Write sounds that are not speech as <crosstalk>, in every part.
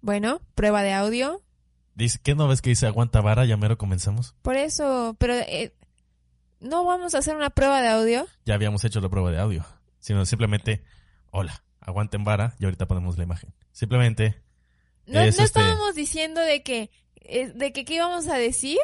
Bueno, prueba de audio. Dice, ¿qué no ves que dice aguanta vara? Ya mero comenzamos. Por eso, pero eh, no vamos a hacer una prueba de audio. Ya habíamos hecho la prueba de audio. Sino simplemente, hola, aguanten vara y ahorita ponemos la imagen. Simplemente, No, Es no este- estábamos diciendo de que, eh, de que qué íbamos a decir,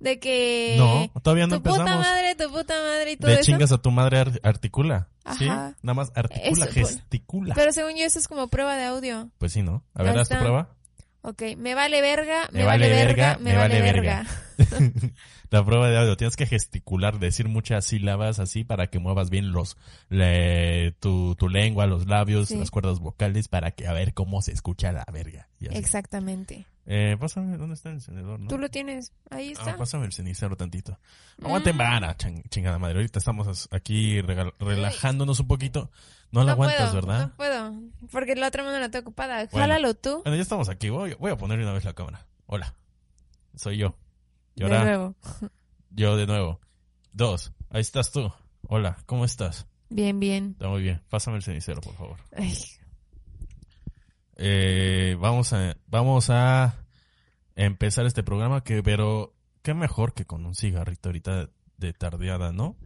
de que no, todavía no tu puta empezamos. madre, tu puta madre y todo De eso. chingas a tu madre ar- articula. ¿Sí? Ajá. Nada más articula, Eso, pues. gesticula. Pero según yo eso es como prueba de audio. Pues sí, ¿no? A ver, Ahí haz tu prueba. Ok, me vale verga, me, Me vale, vale verga, verga, me, vale vale verga. <laughs> La prueba de audio. Tienes que gesticular, decir muchas sílabas así para que muevas bien los le- tu, tu lengua, los labios, Sí. las cuerdas vocales para que a ver cómo se escucha la verga. Exactamente. Eh, pásame, ¿dónde está el encendedor, no? Tú lo tienes, ahí Ah, está. pásame el cenicero tantito. Aguanten Mm. vara, chingada madre. Ahorita estamos aquí relajándonos un poquito. No la aguantas, puedo, ¿verdad? No puedo, porque la otra mano la tengo ocupada. Bueno. Jálalo tú. Bueno, ya estamos aquí. Voy, voy a poner una vez la cámara. Hola. Soy yo. Y De ahora, nuevo. yo de nuevo. Dos. Ahí estás tú. Hola, ¿cómo estás? Bien, bien. Está muy bien. Pásame el cenicero, por favor. Ay, Eh, vamos a, vamos a empezar este programa que, pero, qué mejor que con un cigarrito ahorita de tardeada, ¿no?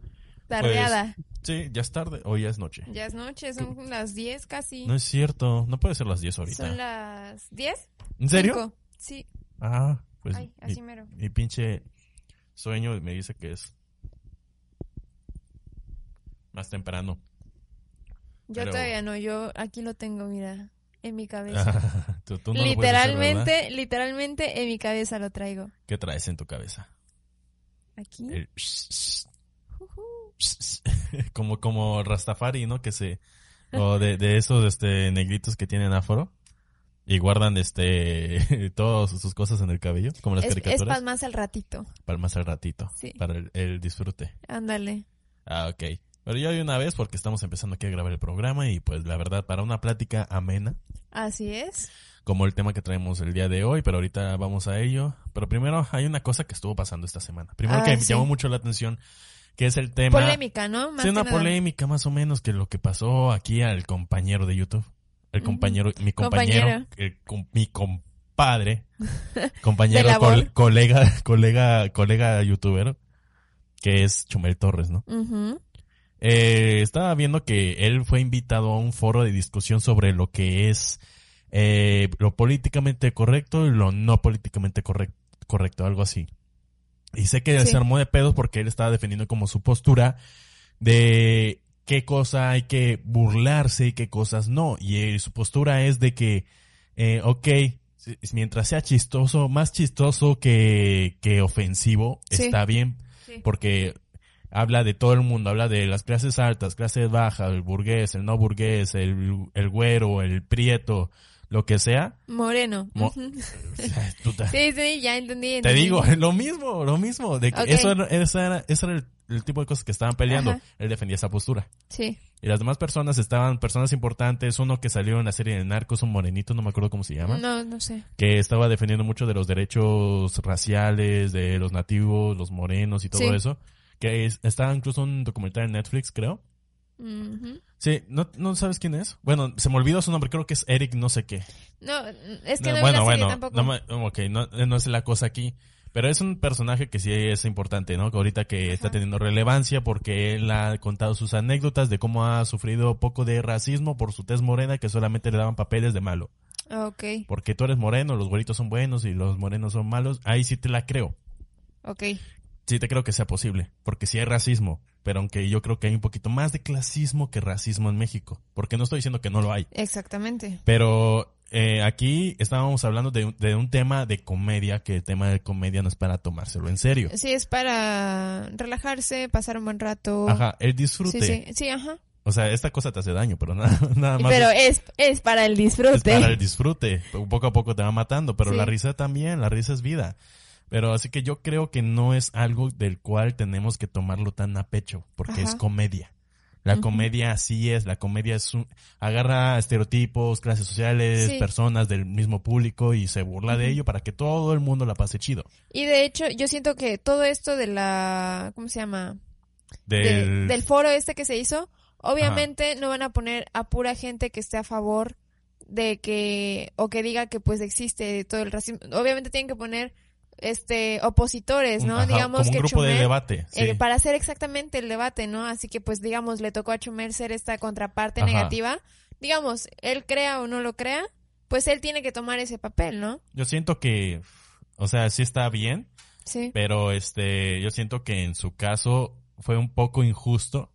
tardeada. Sí, ya es tarde o ya es noche. Ya es noche, son las 10 casi. No es cierto, no puede ser las 10 ahorita. Son las 10. ¿En serio? Cinco. Sí. Ah, pues Ay, mi, así mero. mi pinche sueño me dice que es más temprano. Yo Pero- todavía no, yo aquí lo tengo, mira, en mi cabeza. <laughs> Tú- tú no lo puedes hacer, literalmente, literalmente en mi cabeza lo traigo. ¿Qué traes en tu cabeza? Aquí. El <laughs> como como Rastafari, ¿no? Que se o de, de esos este negritos que tienen afro y guardan este <laughs> todas sus cosas en el cabello, como las Es, es caricaturas, para más al ratito. para más al ratito, Sí. para el, el disfrute. Ándale. Ah, ok. Pero ya de una vez porque estamos empezando aquí a grabar el programa y pues la verdad para una plática amena, Así es. como el tema que traemos el día de hoy, pero ahorita vamos a ello. Pero primero hay una cosa que estuvo pasando esta semana. Primero Ah, que me llamó mucho la atención, que es el tema... Polémica, ¿no? Más Sí, una nada. polémica más o menos que lo que pasó aquí al compañero de YouTube. El compañero, mi compañero, Compañero. el com- mi compadre, <laughs> compañero, col- colega, colega, colega youtuber, que es Chumel Torres, ¿no? Ujú. Eh, estaba viendo que él fue invitado a un foro de discusión sobre lo que es eh, lo políticamente correcto y lo no políticamente correc- correcto, algo así. Y sé que Sí. se armó de pedos porque él estaba defendiendo como su postura de qué cosa hay que burlarse y qué cosas no. Y eh, su postura es de que, eh, ok, mientras sea chistoso, más chistoso que, que ofensivo, Sí. está bien Sí. porque habla de todo el mundo, habla de las clases altas, clases bajas, el burgués, el no burgués, el, el güero, el prieto, lo que sea. Moreno. Mo- <laughs> <laughs> te- Sí, sí, ya entendí. te entendí. digo, lo mismo, lo mismo, de que eso era, esa era, ese era el, el tipo de cosas que estaban peleando. Ajá. Él defendía esa postura. Sí. Y las demás personas estaban, personas importantes, uno que salió en la serie de Narcos, un morenito, no me acuerdo cómo se llama, No, no sé. que estaba defendiendo mucho de los derechos raciales, de los nativos, los morenos y todo Sí. eso. Que es- está incluso un documental en Netflix, creo. Sí, ¿no, ¿no sabes quién es? Bueno, se me olvidó su nombre, creo que es Eric no sé qué. No, es que no, No, bueno, la bueno, tampoco. no, ok, no, no es la cosa aquí. Pero es un personaje que sí es importante, ¿no? Que ahorita que está teniendo relevancia porque él ha contado sus anécdotas de cómo ha sufrido poco de racismo por su tez morena que solamente le daban papeles de malo. Ok, Porque tú eres moreno, los güeritos son buenos y los morenos son malos. Ahí sí te la creo. ok. Sí te creo que sea posible. Porque sí hay racismo. Pero aunque yo creo que hay un poquito más de clasismo que racismo en México. Porque no estoy diciendo que no lo hay. Exactamente. Pero eh, aquí estábamos hablando de, un- de un tema de comedia, que el tema de comedia no es para tomárselo en serio. Sí, es para relajarse, pasar un buen rato. Ajá, el disfrute. Sí, sí, sí, ajá. O sea, esta cosa te hace daño, pero nada, <laughs> nada más Pero es, es, es para el disfrute. es para el disfrute. Poco a poco te va matando, pero Sí. la risa también, la risa es vida. Pero así que yo creo que no es algo del cual tenemos que tomarlo tan a pecho, porque es comedia. La comedia así es, la comedia es un, agarra estereotipos, clases sociales, Sí. personas del mismo público y se burla de ello para que todo el mundo la pase chido. Y de hecho, yo siento que todo esto de la, ¿cómo se llama? De- Del, del foro este que se hizo, obviamente no van a poner a pura gente que esté a favor de que, o que diga que pues existe todo el racismo. Obviamente tienen que poner este opositores, ¿no? Ajá, digamos como un que grupo de debate. sí. eh, para hacer exactamente el debate, ¿no? Así que pues digamos le tocó a Chumel ser esta contraparte Ajá. negativa. Digamos, él crea o no lo crea, pues él tiene que tomar ese papel, ¿no? Yo siento que, o sea, sí está bien, Sí. pero este, yo siento que en su caso fue un poco injusto,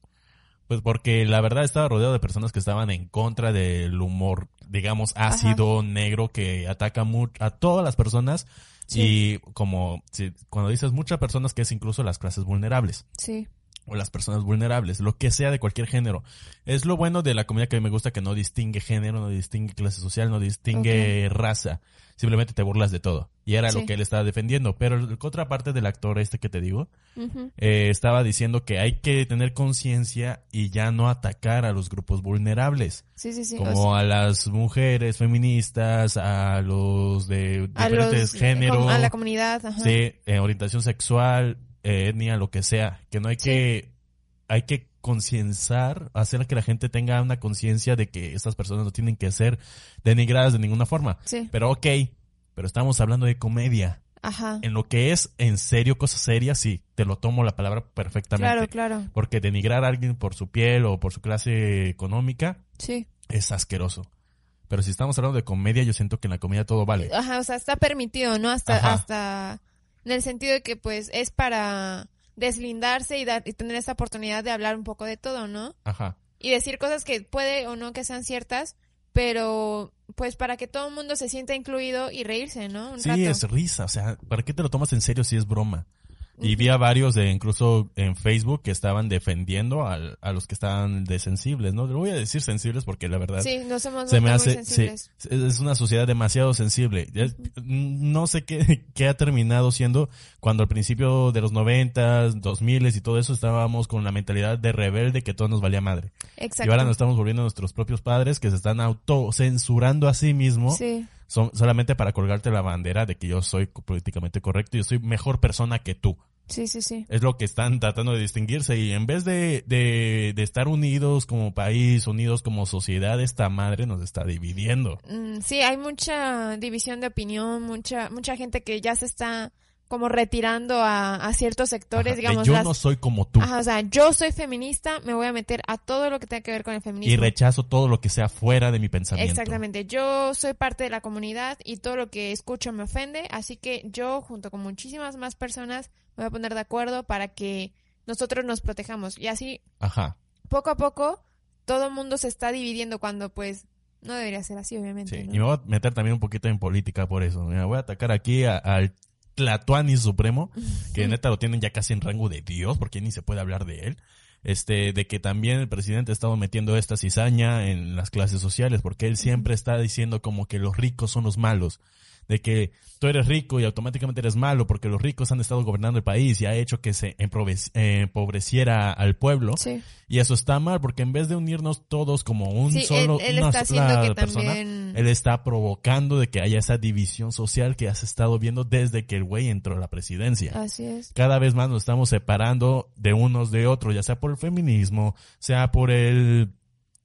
pues porque la verdad estaba rodeado de personas que estaban en contra del humor, digamos, ácido, negro, que ataca a todas las personas Sí. y como si- cuando dices muchas personas que es incluso las clases vulnerables Sí. O las personas vulnerables, lo que sea de cualquier género. Es lo bueno de la comunidad que a mí me gusta que no distingue género, no distingue clase social, no distingue raza. Simplemente te burlas de todo. Y era Sí. lo que él estaba defendiendo. Pero la otra parte del actor este que te digo, eh, estaba diciendo que hay que tener conciencia y ya no atacar a los grupos vulnerables. Sí, sí, como a las mujeres feministas, a los de a diferentes los- géneros. a la comunidad, ajá. Sí, eh, orientación sexual, eh, etnia, lo que sea, que no hay que, hay que concienciar, hacer que la gente tenga una conciencia de que estas personas no tienen que ser denigradas de ninguna forma. Sí, Pero ok, pero estamos hablando de comedia. ajá. En lo que es en serio, cosas serias, sí, te lo tomo la palabra perfectamente. Claro, claro. Porque denigrar a alguien por su piel o por su clase económica Sí. es asqueroso. Pero si estamos hablando de comedia, yo siento que en la comedia todo vale. Ajá, o sea, está permitido, ¿no? Hasta, Ajá. hasta en el sentido de que pues es para deslindarse y dar y tener esa oportunidad de hablar un poco de todo, ¿no? Ajá. Y decir cosas que puede o no que sean ciertas, pero pues para que todo el mundo se sienta incluido y reírse, ¿no? Un Sí, rato. es risa, o sea, ¿para qué te lo tomas en serio si es broma? Y vi a varios de incluso en Facebook que estaban defendiendo al- a los que estaban de sensibles, ¿no? Le voy a decir sensibles porque la verdad Sí, hemos se me muy hace, sí, sensibles. es una sociedad demasiado sensible. No sé qué, <laughs> qué ha terminado siendo cuando al principio de los noventas, dos miles y todo eso estábamos con la mentalidad de rebelde que todo nos valía madre. Exacto. Y ahora nos estamos volviendo nuestros propios padres que se están autocensurando a sí mismos Sí, son, solamente para colgarte la bandera de que yo soy políticamente correcto y yo soy mejor persona que tú. Sí, sí, sí. Es lo que están tratando de distinguirse y en vez de, de, de estar unidos como país, unidos como sociedad, esta madre nos está dividiendo. Mm, Sí, hay mucha división de opinión, mucha mucha gente que ya se está como retirando a, a ciertos sectores, Ajá, digamos, yo las- no soy como tú Ajá, o sea, yo soy feminista, me voy a meter a todo lo que tenga que ver con el feminismo. y rechazo todo lo que sea fuera de mi pensamiento. Exactamente, yo soy parte de la comunidad y todo lo que escucho me ofende, así que yo junto con muchísimas más personas voy a poner de acuerdo para que nosotros nos protejamos y así Ajá. poco a poco todo el mundo se está dividiendo cuando pues no debería ser así obviamente. Sí, ¿no? y me voy a meter también un poquito en política por eso. Me voy a atacar aquí al Tlatuani Supremo, <laughs> que neta lo tienen ya casi en rango de Dios, porque ni se puede hablar de él. Este, de que también el presidente ha estado metiendo esta cizaña en las clases sociales, porque él siempre está diciendo como que los ricos son los malos. De que tú eres rico y automáticamente eres malo porque los ricos han estado gobernando el país y ha hecho que se eh, empobreciera al pueblo. Sí. Y eso está mal porque en vez de unirnos todos como un Sí, solo él, él una está sola que persona, también él está provocando de que haya esa división social que has estado viendo desde que el güey entró a la presidencia. así es. Cada vez más nos estamos separando de unos de otros, ya sea por el feminismo, sea por el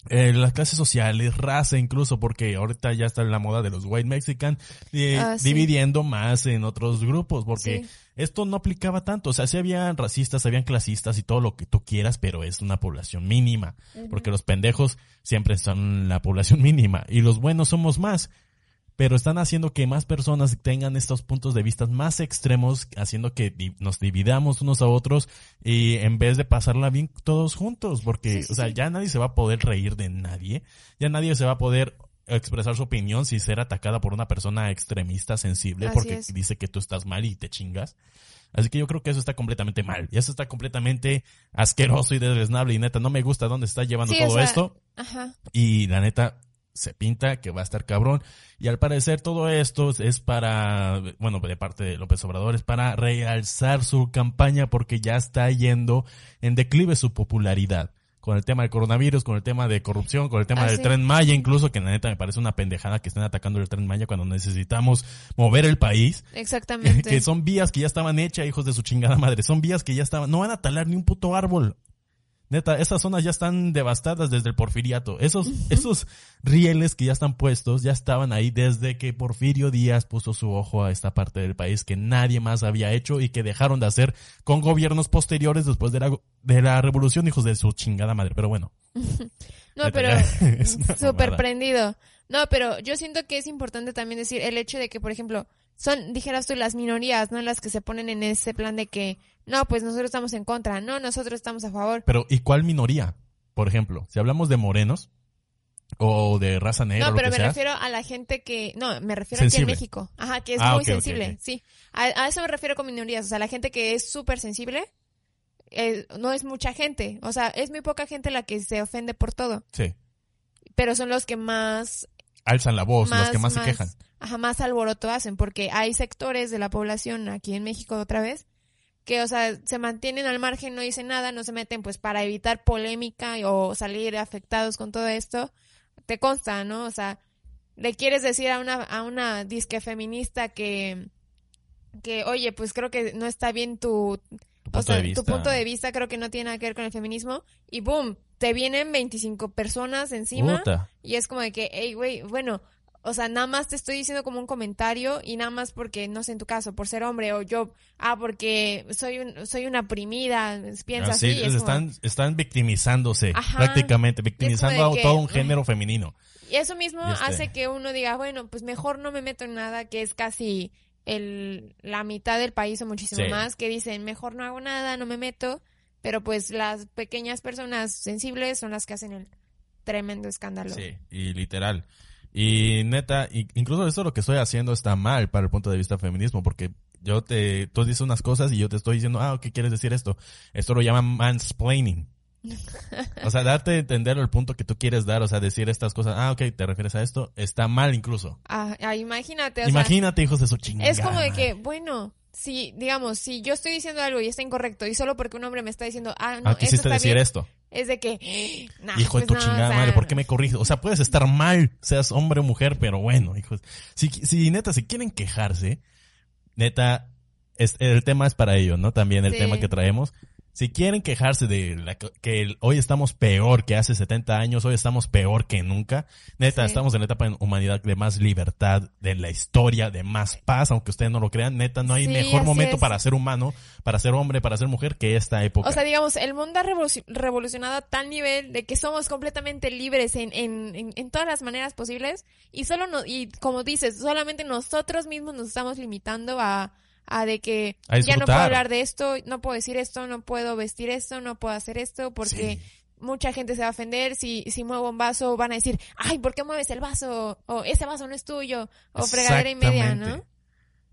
eh, las clases sociales, raza incluso, porque ahorita ya está la moda de los white mexican, eh, Ah, sí. dividiendo más en otros grupos, porque Sí. esto no aplicaba tanto, o sea, sí habían racistas, habían clasistas y todo lo que tú quieras, pero es una población mínima, porque los pendejos siempre son la población <laughs> mínima y los buenos somos más. Pero están haciendo que más personas tengan estos puntos de vista más extremos, haciendo que nos dividamos unos a otros y en vez de pasarla bien todos juntos, porque, Sí, sí, o sea, sí. ya nadie se va a poder reír de nadie, ya nadie se va a poder expresar su opinión si ser atacada por una persona extremista sensible Así porque es. dice que tú estás mal y te chingas. Así que yo creo que eso está completamente mal. Y eso está completamente asqueroso y desresnable. Y neta, no me gusta dónde está llevando Sí, o todo sea, esto. Ajá. Y la neta, se pinta que va a estar cabrón. Y al parecer todo esto es para, bueno, de parte de López Obrador, es para realzar su campaña porque ya está yendo en declive su popularidad. Con el tema del coronavirus, con el tema de corrupción, con el tema Ah, del sí. tren Maya, incluso, que la neta me parece una pendejada que estén atacando el tren Maya cuando necesitamos mover el país. Exactamente. <laughs> que son vías que ya estaban hechas, hijos de su chingada madre. Son vías que ya estaban, no van a talar ni un puto árbol. Neta, esas zonas ya están devastadas desde el porfiriato. Esos, esos rieles que ya están puestos, ya estaban ahí desde que Porfirio Díaz puso su ojo a esta parte del país que nadie más había hecho y que dejaron de hacer con gobiernos posteriores después de la, de la revolución, hijos de su chingada madre. Pero bueno. <laughs> no, pero súper <laughs> prendido. No, pero yo siento que es importante también decir el hecho de que, por ejemplo, son, dijeras tú, las minorías, ¿no? Las que se ponen en ese plan de que, no, pues nosotros estamos en contra, no, nosotros estamos a favor. Pero, ¿y cuál minoría? Por ejemplo, si hablamos de morenos o de raza negra, No, lo pero que me sea, refiero a la gente que, no, me refiero aquí en Sensible. México. Ajá, que es Ah, muy sensible, sí. A, a eso me refiero con minorías, o sea, la gente que es súper sensible, eh, no es mucha gente, o sea, es muy poca gente la que se ofende por todo, sí, pero son los que más alzan la voz, los que más, más- se quejan. Ajá, más alboroto hacen, porque hay sectores de la población aquí en México otra vez que, o sea, se mantienen al margen, no dicen nada, no se meten pues para evitar polémica o salir afectados con todo esto. Te consta, ¿no? O sea, le quieres decir a una, a una disque feminista que, que, oye, pues creo que no está bien tu, Tu o sea, tu punto de vista creo que no tiene nada que ver con el feminismo y boom, te vienen 25 personas encima Puta. y es como de que, hey, güey, bueno, o sea, nada más te estoy diciendo como un comentario y nada más porque, no sé, en tu caso, por ser hombre o yo, ah, porque soy un, soy una oprimida, piensa Así, así. y es como- están, están victimizándose Ajá. prácticamente, victimizando a todo un género femenino. Y eso mismo Y este- hace que uno diga, bueno, pues mejor no me meto en nada, que es casi el, la mitad del país o muchísimo Sí. más, que dicen, mejor no hago nada, no me meto, pero pues las pequeñas personas sensibles son las que hacen el tremendo escándalo. Sí, y literal. Y neta, incluso eso lo que estoy haciendo está mal para el punto de vista feminismo, porque yo te, tú dices unas cosas y yo te estoy diciendo, ah, ¿qué quieres decir esto? Esto lo llaman mansplaining. <laughs> O sea, darte a entender el punto que tú quieres dar, o sea, decir estas cosas, ah, ok, te refieres a esto, está mal incluso. Ah, ah, imagínate, o sea, Imagínate, hijos de su chingada. Es como de que, bueno, si, digamos, si yo estoy diciendo algo y está incorrecto y solo porque un hombre me está diciendo, ah, no, Ah, eso quisiste está decir bien, esto. Es de que, nah, Hijo de pues tu no, chingada o sea, madre, ¿por qué me corriges? O sea, puedes estar mal, seas hombre o mujer, pero bueno, hijos. Si, si neta, si quieren quejarse, neta, es, el tema es para ellos, ¿no? También el Sí. tema que traemos. Si quieren quejarse de la, que hoy estamos peor que hace 70 años, hoy estamos peor que nunca, neta, Sí. estamos en la etapa de humanidad de más libertad, de la historia, de más paz, aunque ustedes no lo crean, neta, no hay Sí, mejor momento es. para ser humano, para ser hombre, para ser mujer que esta época. O sea, digamos, el mundo ha revoluci- revolucionado a tal nivel de que somos completamente libres en, en, en, en todas las maneras posibles y solo no, y como dices, solamente nosotros mismos nos estamos limitando a, a de que A ya no puedo hablar de esto, no puedo decir esto, no puedo vestir esto, no puedo hacer esto porque Sí. mucha gente se va a ofender si, si muevo un vaso van a decir, ay, ¿por qué mueves el vaso? O ese vaso no es tuyo, o fregadera y media, ¿no?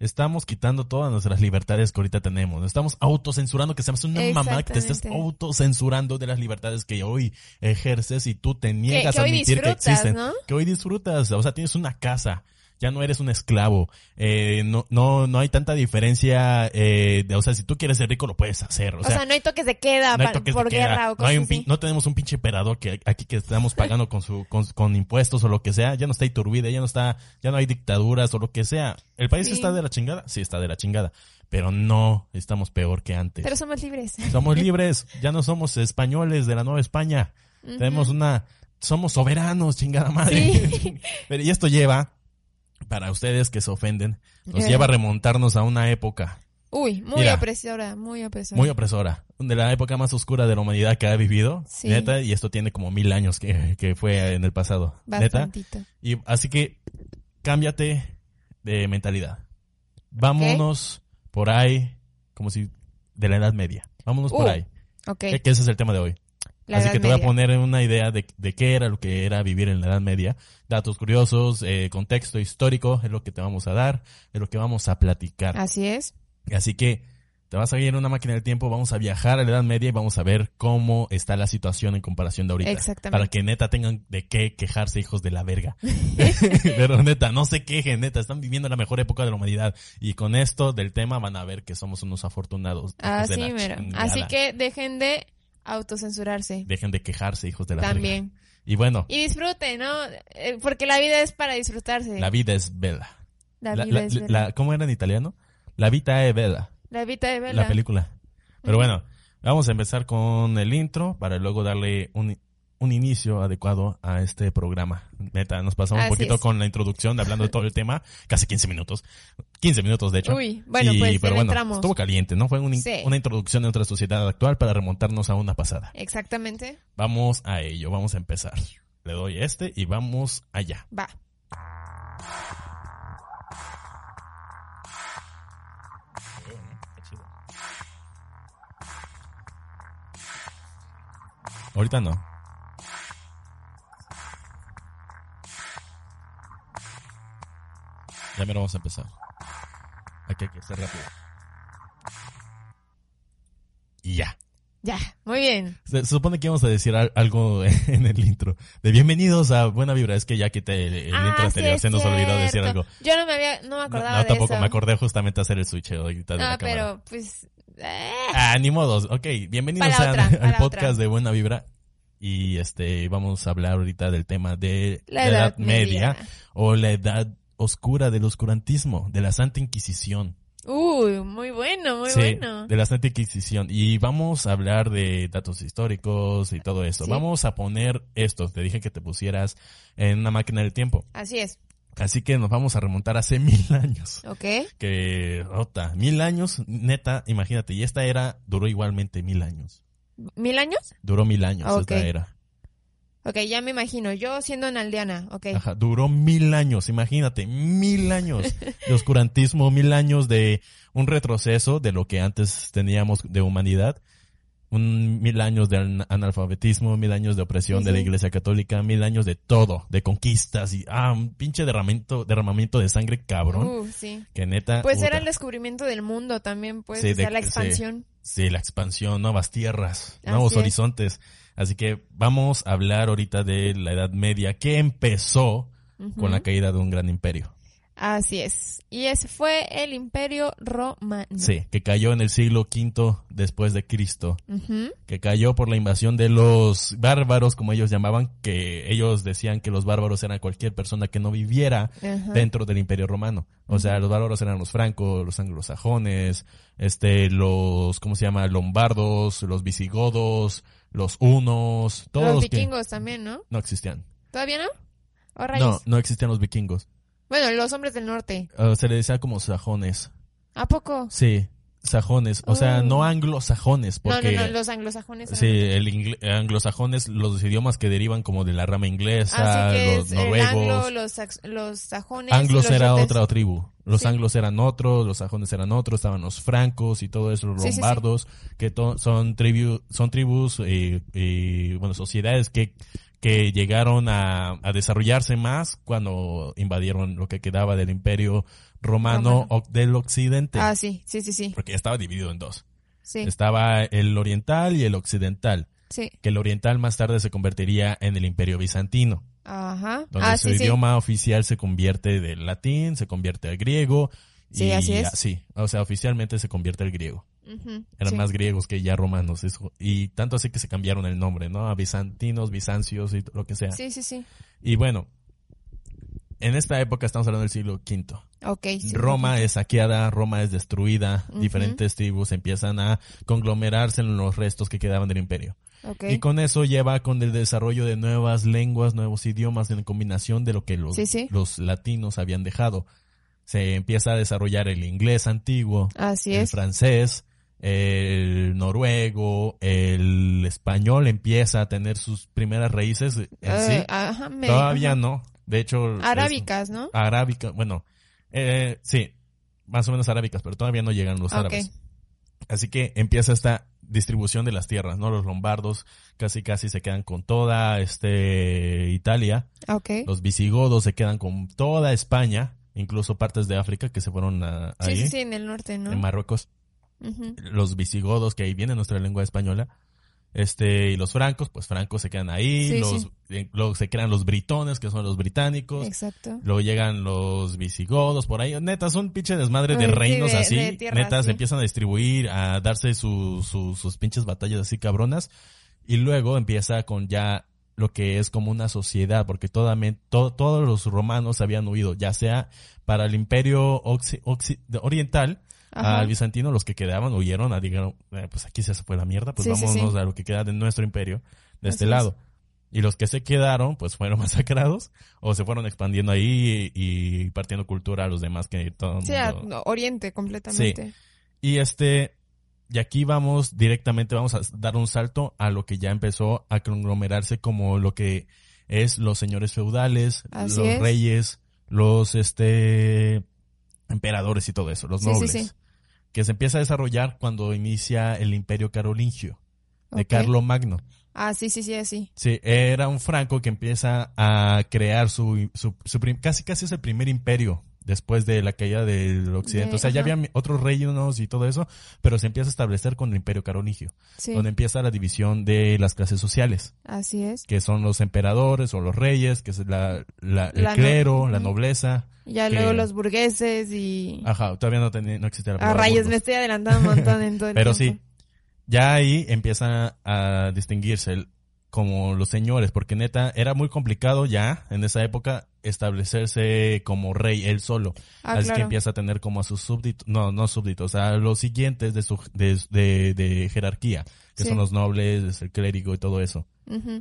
Estamos quitando todas nuestras libertades que ahorita tenemos. Estamos autocensurando, que se me hace una mamada que te estés autocensurando de las libertades que hoy ejerces y tú te niegas que a admitir que existen. ¿no? Que hoy disfrutas. O sea, tienes una casa. Ya no eres un esclavo. Eh, no, no, no hay tanta diferencia. Eh, de, o sea, si tú quieres ser rico, lo puedes hacer. O, O sea, no hay toques de queda no hay de por queda. guerra o no, cosas hay un así. no tenemos un pinche emperador que aquí que estamos pagando con su con, con impuestos o lo que sea. Ya no está Iturbide, ya no está, ya no hay dictaduras o lo que sea. ¿El país Sí. está de la chingada? Sí, está de la chingada. Pero no estamos peor que antes. Pero somos libres. Somos <laughs> libres, ya no somos españoles de la Nueva España. Tenemos una, somos soberanos, chingada madre. Sí. <laughs> Pero y esto lleva, para ustedes que se ofenden, nos Eh. lleva a remontarnos a una época Uy, muy Mira. opresora, muy opresora. muy opresora, de la época más oscura de la humanidad que ha vivido, Sí. neta, y esto tiene como mil años que, que fue en el pasado, neta. Bastantito. Y así que cámbiate de mentalidad. Vámonos por ahí, como si de la Edad Media. Vámonos por Uh, ahí. Ok. Que, que ese es el tema de hoy. La Así que te voy a poner una idea de, de qué era lo que era vivir en la Edad Media. Datos curiosos, eh, contexto histórico, es lo que te vamos a dar, es lo que vamos a platicar. Así es. Así que te vas a ir en una máquina del tiempo, vamos a viajar a la Edad Media y vamos a ver cómo está la situación en comparación de ahorita. Exactamente. Para que neta tengan de qué quejarse, hijos de la verga. <laughs> <laughs> Pero neta, no se quejen, neta, están viviendo la mejor época de la humanidad. Y con esto del tema van a ver que somos unos afortunados. Así la mero. Así que dejen de autocensurarse. Dejen de quejarse, hijos de la verga. También. Y bueno, Y disfruten, ¿no? Eh, Porque la vida es para disfrutarse. la vida es bella. La La- vida la- es la- bella. ¿Cómo era en italiano? La vita è bella. La vida es bella. La película. Pero bueno, Vamos a empezar con el intro para luego darle un, un inicio adecuado a este programa. Neta, nos pasamos Así un poquito es. con la introducción de hablando de todo el tema, casi 15 minutos. 15 minutos, de hecho. Uy, bueno, Y- pues pero bueno, entramos. estuvo caliente, ¿no? Fue un Sí. una introducción de nuestra sociedad actual para remontarnos a una pasada. Exactamente. Vamos a ello, vamos a empezar. Le doy este y vamos allá. Va. Ahorita no. Ya me vamos a empezar. Aquí hay que ser rápido. Y ya. Ya. Muy bien. Se, supone que íbamos a decir al- algo <laughs> en el intro. De bienvenidos a Buena Vibra. Es que ya quité el, el Ah, intro sí anterior. es se nos olvidó decir algo. Yo no me había, no me No, acordaba no, de tampoco. eso. Me acordé justamente hacer el switch ahorita de No, la cámara. pero pues. eh, Ah, ni modos. Ok, bienvenidos Para a- otra, al podcast otra. de Buena Vibra. Y este, vamos a hablar ahorita del tema de La Edad Media. o la edad oscura del oscurantismo, de la Santa Inquisición. Uy, muy bueno, muy sí, bueno. de la Santa Inquisición. Y vamos a hablar de datos históricos y todo eso. Sí. Vamos a poner esto. Te dije que te pusieras en una máquina del tiempo. Así es. Así que nos vamos a remontar hace <laughs> mil años. Ok. Que, rota, mil años, neta, imagínate. Y esta era duró igualmente mil años. ¿Mil años? Duró mil años Ok. esta era. Ok, ya me imagino. Yo siendo una aldeana. Ok. Ajá, duró mil años, imagínate, mil años de oscurantismo, mil años de un retroceso de lo que antes teníamos de humanidad, un mil años de an- analfabetismo, mil años de opresión Sí, de la iglesia católica, mil años de todo, de conquistas y, ah, un pinche derramamiento, derramamiento de sangre cabrón, Uh, sí. que neta. Pues era el descubrimiento del mundo también, pues. Sí, o sea, de- la sí. expansión. Sí, la expansión, nuevas tierras, Así nuevos es. horizontes. Así que vamos a hablar ahorita de la Edad Media, que empezó con la caída de un gran imperio. Así es. Y ese fue el Imperio Romano. Sí, que cayó en el siglo V después de Cristo, que cayó por la invasión de los bárbaros, como ellos llamaban, que ellos decían que los bárbaros eran cualquier persona que no viviera dentro del Imperio Romano. O sea, los bárbaros eran los francos, los anglosajones, este, los, ¿cómo se llama? Lombardos, los visigodos, los hunos, todos Los los, que vikingos también, ¿no? no existían. ¿Todavía no? No, no existían los vikingos. Bueno, los hombres del norte. Ah, se le decía como sajones. ¿A poco? Sí, sajones. O sea, no anglosajones, porque... No, no, no, los anglosajones. Sí, el anglosajones, los idiomas que derivan como de la rama inglesa, que los noruegos. anglo, los, sajones. Anglos los era otra tribu. Los Sí. anglos eran otros, los sajones eran otros, estaban los francos y todo eso, los Sí, sí, sí. lombardos, que son, tribu son tribus y, y, bueno, sociedades que, que llegaron a, a desarrollarse más cuando invadieron lo que quedaba del imperio romano, del occidente. Ah, sí, sí, sí, sí. Porque estaba dividido en dos. Sí, Estaba el oriental y el occidental. sí. que el oriental más tarde se convertiría en el imperio bizantino, Ajá. donde Ah, su sí, sí. idioma oficial se convierte del latín, se convierte al griego. Sí, y así es. así, o sea, oficialmente se convierte al griego. Eran sí. más griegos que ya romanos. eso- y tanto así que se cambiaron el nombre, ¿no? A bizantinos, bizancios y lo que sea. Sí, sí, sí. Y bueno, en esta época estamos hablando del siglo V. Ok. sí, Roma es saqueada, Roma es destruida, diferentes tribus empiezan a conglomerarse en los restos que quedaban del imperio. Ok. Y con eso lleva con el desarrollo de nuevas lenguas, nuevos idiomas en combinación de lo que los, Sí, sí. los latinos habían dejado. Se empieza a desarrollar el inglés antiguo, Así el es. francés, el noruego, el español empieza a tener sus primeras raíces en Eh, sí. ajá, me- Todavía no. De hecho, es- Arábicas, ¿no? arábica, bueno, eh, sí, más o menos arábicas, pero todavía no llegan los árabes. Así que empieza esta distribución de las tierras, ¿no? Los lombardos casi casi se quedan con toda este Italia, Ok. los visigodos se quedan con toda España, incluso partes de África que se fueron a- Sí, ahí, sí, sí, en el norte, ¿no? en Marruecos, los visigodos que ahí viene nuestra lengua española. Este, y los francos, pues francos se quedan ahí, Sí, los, sí. eh, luego se crean los britones, que son los británicos, Exacto. Luego llegan los visigodos por ahí. Neta, son pinche desmadre de sí, reinos de- así. de Neta, se empiezan a distribuir, a darse su- su- sus pinches batallas así cabronas. Y luego empieza con ya lo que es como una sociedad, porque todamen- to- todos los romanos habían huido, ya sea para el imperio oriental Ajá. al bizantino, los que quedaban huyeron a, dijeron, "Eh, pues aquí se fue la mierda, pues Sí, vámonos sí. a lo que queda de nuestro imperio, de este es. lado. Y los que se quedaron, pues fueron <laughs> masacrados o se fueron expandiendo ahí y, y partiendo cultura a los demás que todo Sí, mundo- Oriente completamente. Y este, y aquí vamos directamente, vamos a dar un salto a lo que ya empezó a conglomerarse como lo que es los señores feudales, Así los es. reyes, los este emperadores y todo eso, los Sí, sí, nobles. sí. Que se empieza a desarrollar cuando inicia el imperio carolingio de Ok. Carlo Magno. Ah, sí, sí, sí, así. Sí, era un franco que empieza a crear su, su, su prim- casi casi es el primer imperio después de la caída del occidente. De- o sea, ya había otros reinos y todo eso, pero se empieza a establecer con el imperio carolingio, Sí, donde empieza la división de las clases sociales, así es. que son los emperadores o los reyes, que es la, la- el La no- clero, la nobleza. Ya que- luego los burgueses y... Ajá, todavía no, tenía, no existía la A palabra rayos, burgos. me estoy adelantando un montón en todo el Pero tiempo. sí, ya ahí empiezan a distinguirse el- como los señores, porque neta, era muy complicado ya en esa época establecerse como rey él solo. Ah, Así que empieza a tener como a sus súbditos, no, no súbditos, a los siguientes de su de, de, de jerarquía, que Sí. son los nobles, el clérigo y todo eso.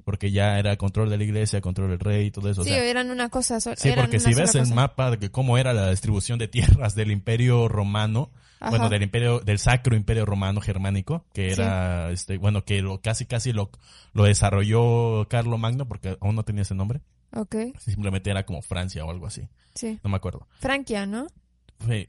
Porque ya era control de la iglesia, control del rey y todo eso. o Sí, sea, eran una cosa. Sí, porque si ves el mapa de cómo era la distribución de tierras del Imperio Romano, bueno, del Imperio, del Sacro Imperio Romano Germánico, que Sí. era, este, bueno, que lo, casi casi lo, lo desarrolló Carlo Magno, porque aún no tenía ese nombre, Ok, simplemente era como Francia o algo así, sí. no me acuerdo. Franquia, ¿no?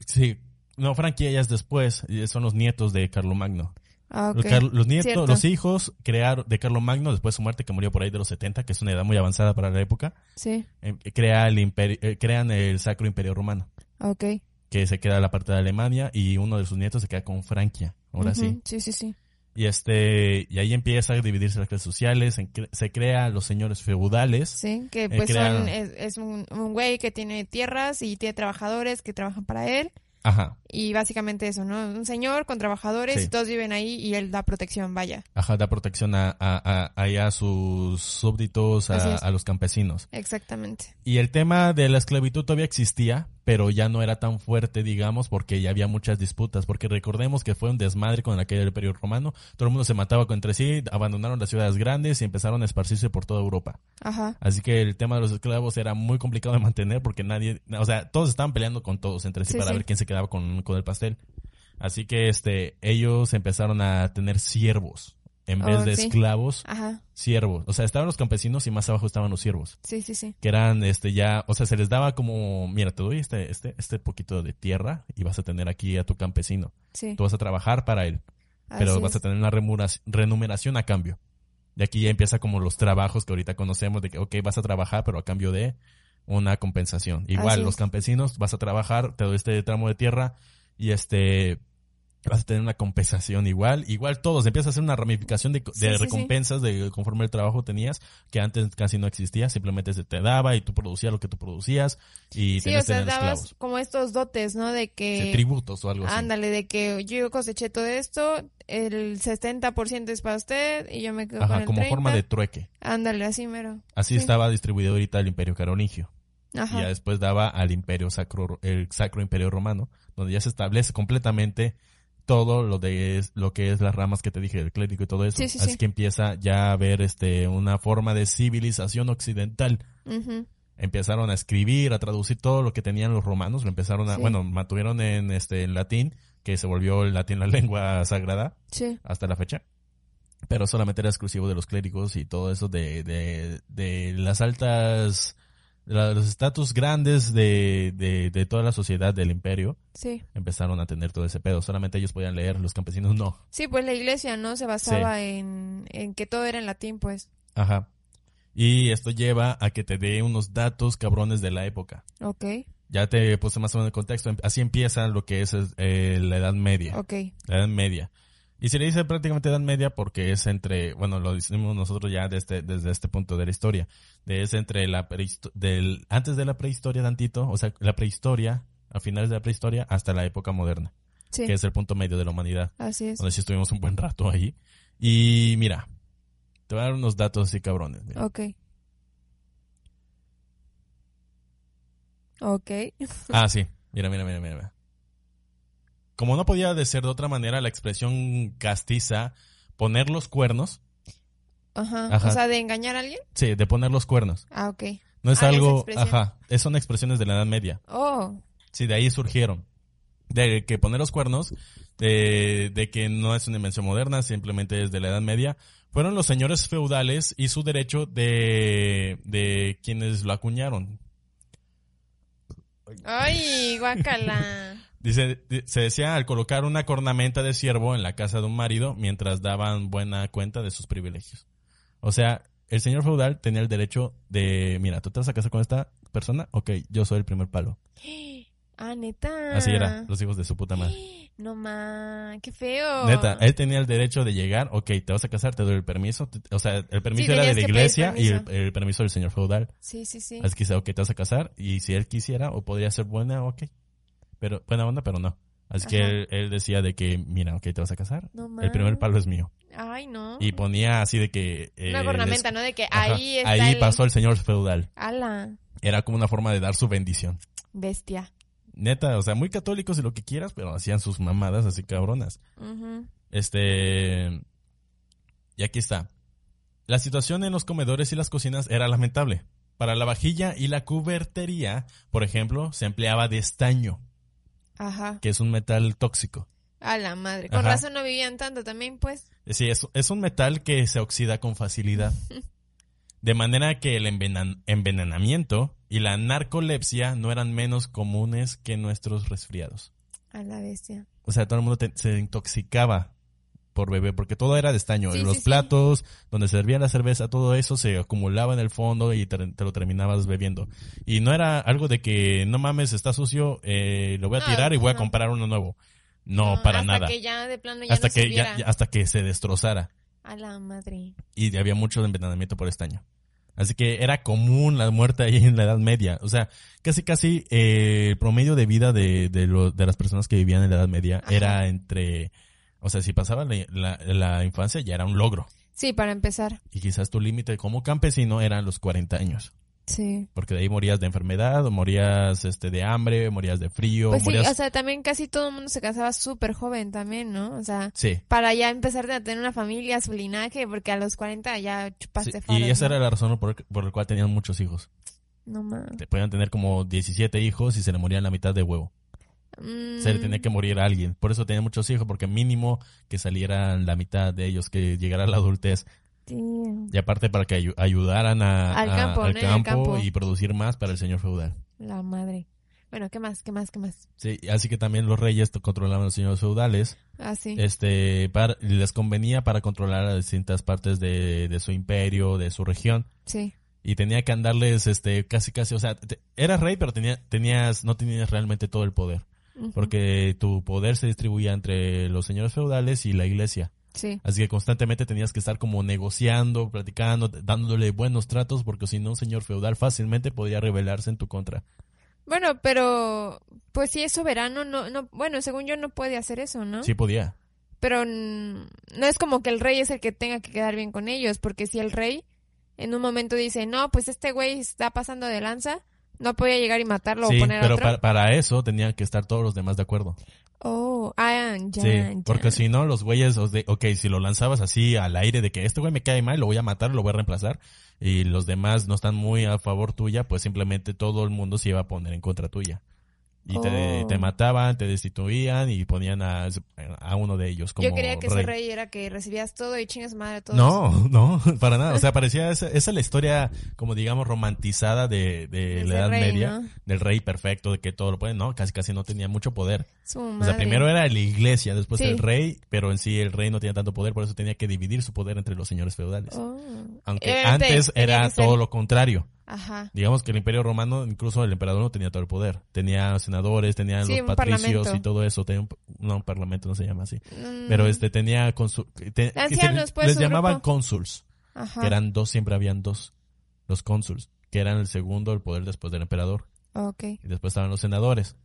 Sí, no, Francia ya es después, son los nietos de Carlo Magno. Ah, ok. Los, nietos, Cierto. los hijos crearon de Carlo Magno, después de su muerte que murió por ahí de los 70, que es una edad muy avanzada para la época, Sí, eh, crea el imperio, eh, crean el Sacro Imperio Romano. ok. Que se queda la parte de Alemania y uno de sus nietos se queda con Francia, ahora sí. Sí, sí, sí. Y este, y ahí empieza a dividirse las clases sociales, se, cre- se crea los señores feudales. Sí, que Eh, pues son, es, es un, un güey que tiene tierras y tiene trabajadores que trabajan para él. Ajá, Y básicamente eso, ¿no? Un señor con trabajadores Sí. y todos viven ahí y él da protección, vaya. ajá, da protección a, a, a, a sus súbditos, a, a los campesinos. Exactamente. Y el tema de la esclavitud todavía existía, pero ya no era tan fuerte, digamos, porque ya había muchas disputas, porque recordemos que fue un desmadre con la caída del Imperio Romano, todo el mundo se mataba entre sí, abandonaron las ciudades grandes y empezaron a esparcirse por toda Europa. Ajá. Así que el tema de los esclavos era muy complicado de mantener porque nadie, o sea, todos estaban peleando con todos entre sí, Sí, para sí. ver quién se quedaba con, con el pastel. Así que este, ellos empezaron a tener siervos. En vez Oh, de sí. esclavos, Ajá. siervos. O sea, estaban los campesinos y más abajo estaban los siervos. Sí, sí, sí. Que eran, este, ya, o sea, se les daba como, mira, te doy este, este, este poquito de tierra y vas a tener aquí a tu campesino. Sí. Tú vas a trabajar para él pero Así vas a tener una remuneración, renumeración a cambio. Y aquí ya empieza como los trabajos que ahorita conocemos de que, ok, vas a trabajar, pero a cambio de una compensación. Igual, Así los es. campesinos, vas a trabajar, te doy este tramo de tierra y este, vas a tener una compensación igual. Igual todos, empieza a hacer una ramificación de, de Sí, sí, sí. recompensas de conforme el trabajo tenías, que antes casi no existía, simplemente se te daba y tú producías lo que tú producías y Sí, tenías o sea, dabas esclavos. como estos dotes, ¿no? De que... tributos o algo así. Ándale, de que yo coseché todo esto, el 60% es para usted y yo me quedo con Ajá, el como 30. forma de trueque. Ándale, así mero. Así Sí. estaba distribuido ahorita el imperio carolingio. y Ajá. ya después daba al imperio sacro, el sacro imperio romano, donde ya se establece completamente todo lo de lo que es las ramas que te dije, el clérigo y todo eso. Sí, sí, Así sí. que empieza ya a haber este una forma de civilización occidental. Empezaron a escribir, a traducir todo lo que tenían los romanos, lo empezaron a, bueno, mantuvieron en este en latín, que se volvió el latín la <laughs> lengua sagrada hasta la fecha. Pero solamente era exclusivo de los clérigos y todo eso de, de, de las altas, la- los estatus grandes de, de, de toda la sociedad del imperio Sí. empezaron a tener todo ese pedo. Solamente ellos podían leer, los campesinos no. Sí, pues la iglesia, ¿no? Se basaba en, en que todo era en latín, pues. Ajá. Y esto lleva a que te dé unos datos cabrones de la época. Ok, Ya te puse más o menos el contexto. Así empieza lo que es eh, la Edad Media. ok. La Edad Media. Y se le dice prácticamente Edad Media porque es entre, bueno, lo decimos nosotros ya desde, desde este punto de la historia. De es entre la del, antes de la prehistoria tantito, o sea, la prehistoria, a finales de la prehistoria, hasta la época moderna, Sí, que es el punto medio de la humanidad, así es. donde sí estuvimos un buen rato ahí. Y mira, te voy a dar unos datos así cabrones. mira. Ok. Ok. Ah, sí. Mira, mira, mira, mira. Como no podía de ser de otra manera la expresión castiza, poner los cuernos, Ajá. Ajá. O sea, de engañar a alguien. sí, de poner los cuernos. Ah, ok. No es Ah, algo, ajá, es- son expresiones de la Edad Media. Oh, Sí, de ahí surgieron. De que poner los cuernos, de, de que no es una invención moderna, simplemente es de la Edad Media, fueron los señores feudales y su derecho de, de quienes lo acuñaron. ay, guacala. Dice, di- se decía al colocar una cornamenta de siervo en la casa de un marido mientras daban buena cuenta de sus privilegios. O sea, el señor feudal tenía el derecho de, mira, tú te vas a casar con esta persona, ok, yo soy el primer palo. <gasps> Ah, neta. Así era, los hijos de su puta madre. <gasps> No ma, qué feo. Neta, él tenía el derecho de llegar, ok, te vas a casar, te doy el permiso. te- O sea, el permiso Sí, era de la iglesia y el, permiso. el permiso del señor feudal. Sí, sí, sí. Así que ok, te vas a casar y si él quisiera o podría ser buena, ok. Pero, buena onda, pero no. Así que él, él decía de que, mira, ok, te vas a casar. No el primer palo es mío. Ay, no. Y ponía así de que... eh, Una ornamenta, les- ¿no? De que Ajá, ahí está ahí el... pasó el señor feudal. Ala, Era como una forma de dar su bendición. bestia. Neta, o sea, muy católicos y lo que quieras, pero hacían sus mamadas así cabronas. Este. Y aquí está. La situación en los comedores y las cocinas era lamentable. Para la vajilla y la cubertería, por ejemplo, se empleaba de estaño, Ajá. que es un metal tóxico. A la madre. Con Ajá. razón no vivían tanto también, pues. Sí, es, es un metal que se oxida con facilidad. <laughs> De manera que el envenan- envenenamiento y la narcolepsia no eran menos comunes que nuestros resfriados. A la bestia. O sea, todo el mundo te- se intoxicaba por beber, porque todo era de estaño. Sí, En sí, los sí. platos, donde servía la cerveza, todo eso se acumulaba en el fondo y te, te lo terminabas bebiendo. Y no era algo de que, no mames, está sucio, eh, lo voy a No, tirar y voy a comprar uno nuevo. No, para hasta nada. que ya de plano ya hasta que ya, ya- hasta que se destrozara. A la madre. Y había mucho envenenamiento por estaño. Así que era común la muerte ahí en la Edad Media. O sea, casi casi eh, el promedio de vida de, de, lo- de las personas que vivían en la Edad Media Ajá. era entre... O sea, si pasaba la, la- la infancia ya era un logro. Sí, para empezar. Y quizás tu límite como campesino eran los 40 años. Sí. Porque de ahí morías de enfermedad, o morías este, de hambre, morías de frío, Pues sí, morías... o sea, también casi todo el mundo se casaba súper joven también, ¿no? O sea, sí. para ya empezar a tener una familia, su linaje, porque a los 40 ya sí, chupaste Y esa ¿no? era la razón por, por la cual tenían muchos hijos. No mames. Te podían tener como 17 hijos y se le morían la mitad de huevo. Se le tenía Mm. que morir a alguien. Por eso tenía muchos hijos, porque mínimo que salieran la mitad de ellos, que llegara a la adultez. Damn. Y aparte para que ayu- ayudaran a, Al a- campo, y producir más para el señor feudal. La madre. Bueno, ¿qué más? ¿Qué más? ¿Qué más? Sí, así que también los reyes controlaban a los señores feudales. Ah, sí. Este, para- les convenía para controlar a distintas partes de, de su imperio, de su región. Sí. Y tenía que andarles, este, casi casi, o sea, te- eras rey, pero tenía, tenías, no tenías realmente todo el poder. Porque tu poder se distribuía entre los señores feudales y la iglesia. Sí. Así que constantemente tenías que estar como negociando, platicando, dándole buenos tratos, porque si no un señor feudal fácilmente podía rebelarse en tu contra. Bueno, pero pues si es soberano, no, no, bueno, según yo no puede hacer eso, ¿no? Sí podía. Pero no es como que el rey es el que tenga que quedar bien con ellos, porque si el rey en un momento dice, no, pues este güey está pasando de lanza, no podía llegar y matarlo sí, o poner pero otro. para, para eso tenían que estar todos los demás de acuerdo. Oh, ah, ya, sí, ya. porque si no, los güeyes, os de, ok, si lo lanzabas así al aire de que este güey me cae mal, lo voy a matar, lo voy a reemplazar, y los demás no están muy a favor tuya, pues simplemente todo el mundo se iba a poner en contra tuya. Y te, Oh. te mataban, te destituían y ponían a, a uno de ellos como Yo quería que rey. ese rey era que recibías todo y chingas madre a todos. No, <laughs> no, para nada. O sea, parecía esa, esa es la historia, como digamos, romantizada de, de la Edad rey, Media, ¿no? del rey perfecto, de que todo lo puede. No, casi casi no tenía mucho poder. O sea, primero era la iglesia, después Sí. el rey, pero en sí el rey no tenía tanto poder, por eso tenía que dividir su poder entre los señores feudales. Oh. Aunque Obviamente antes era todo lo contrario. Ajá. Digamos que el imperio romano, incluso el emperador no tenía todo el poder. Tenía senadores, tenía Sí, los patricios parlamento. y todo eso. Tenía un, no, un parlamento no se llama así. Mm, Pero este tenía consu- te- se Ancianos, les- pues, les llamaban grupo. cónsuls. Ajá. que eran dos, siempre habían dos, los cónsuls, que eran el segundo el poder después del emperador. Ok. Y después estaban los senadores.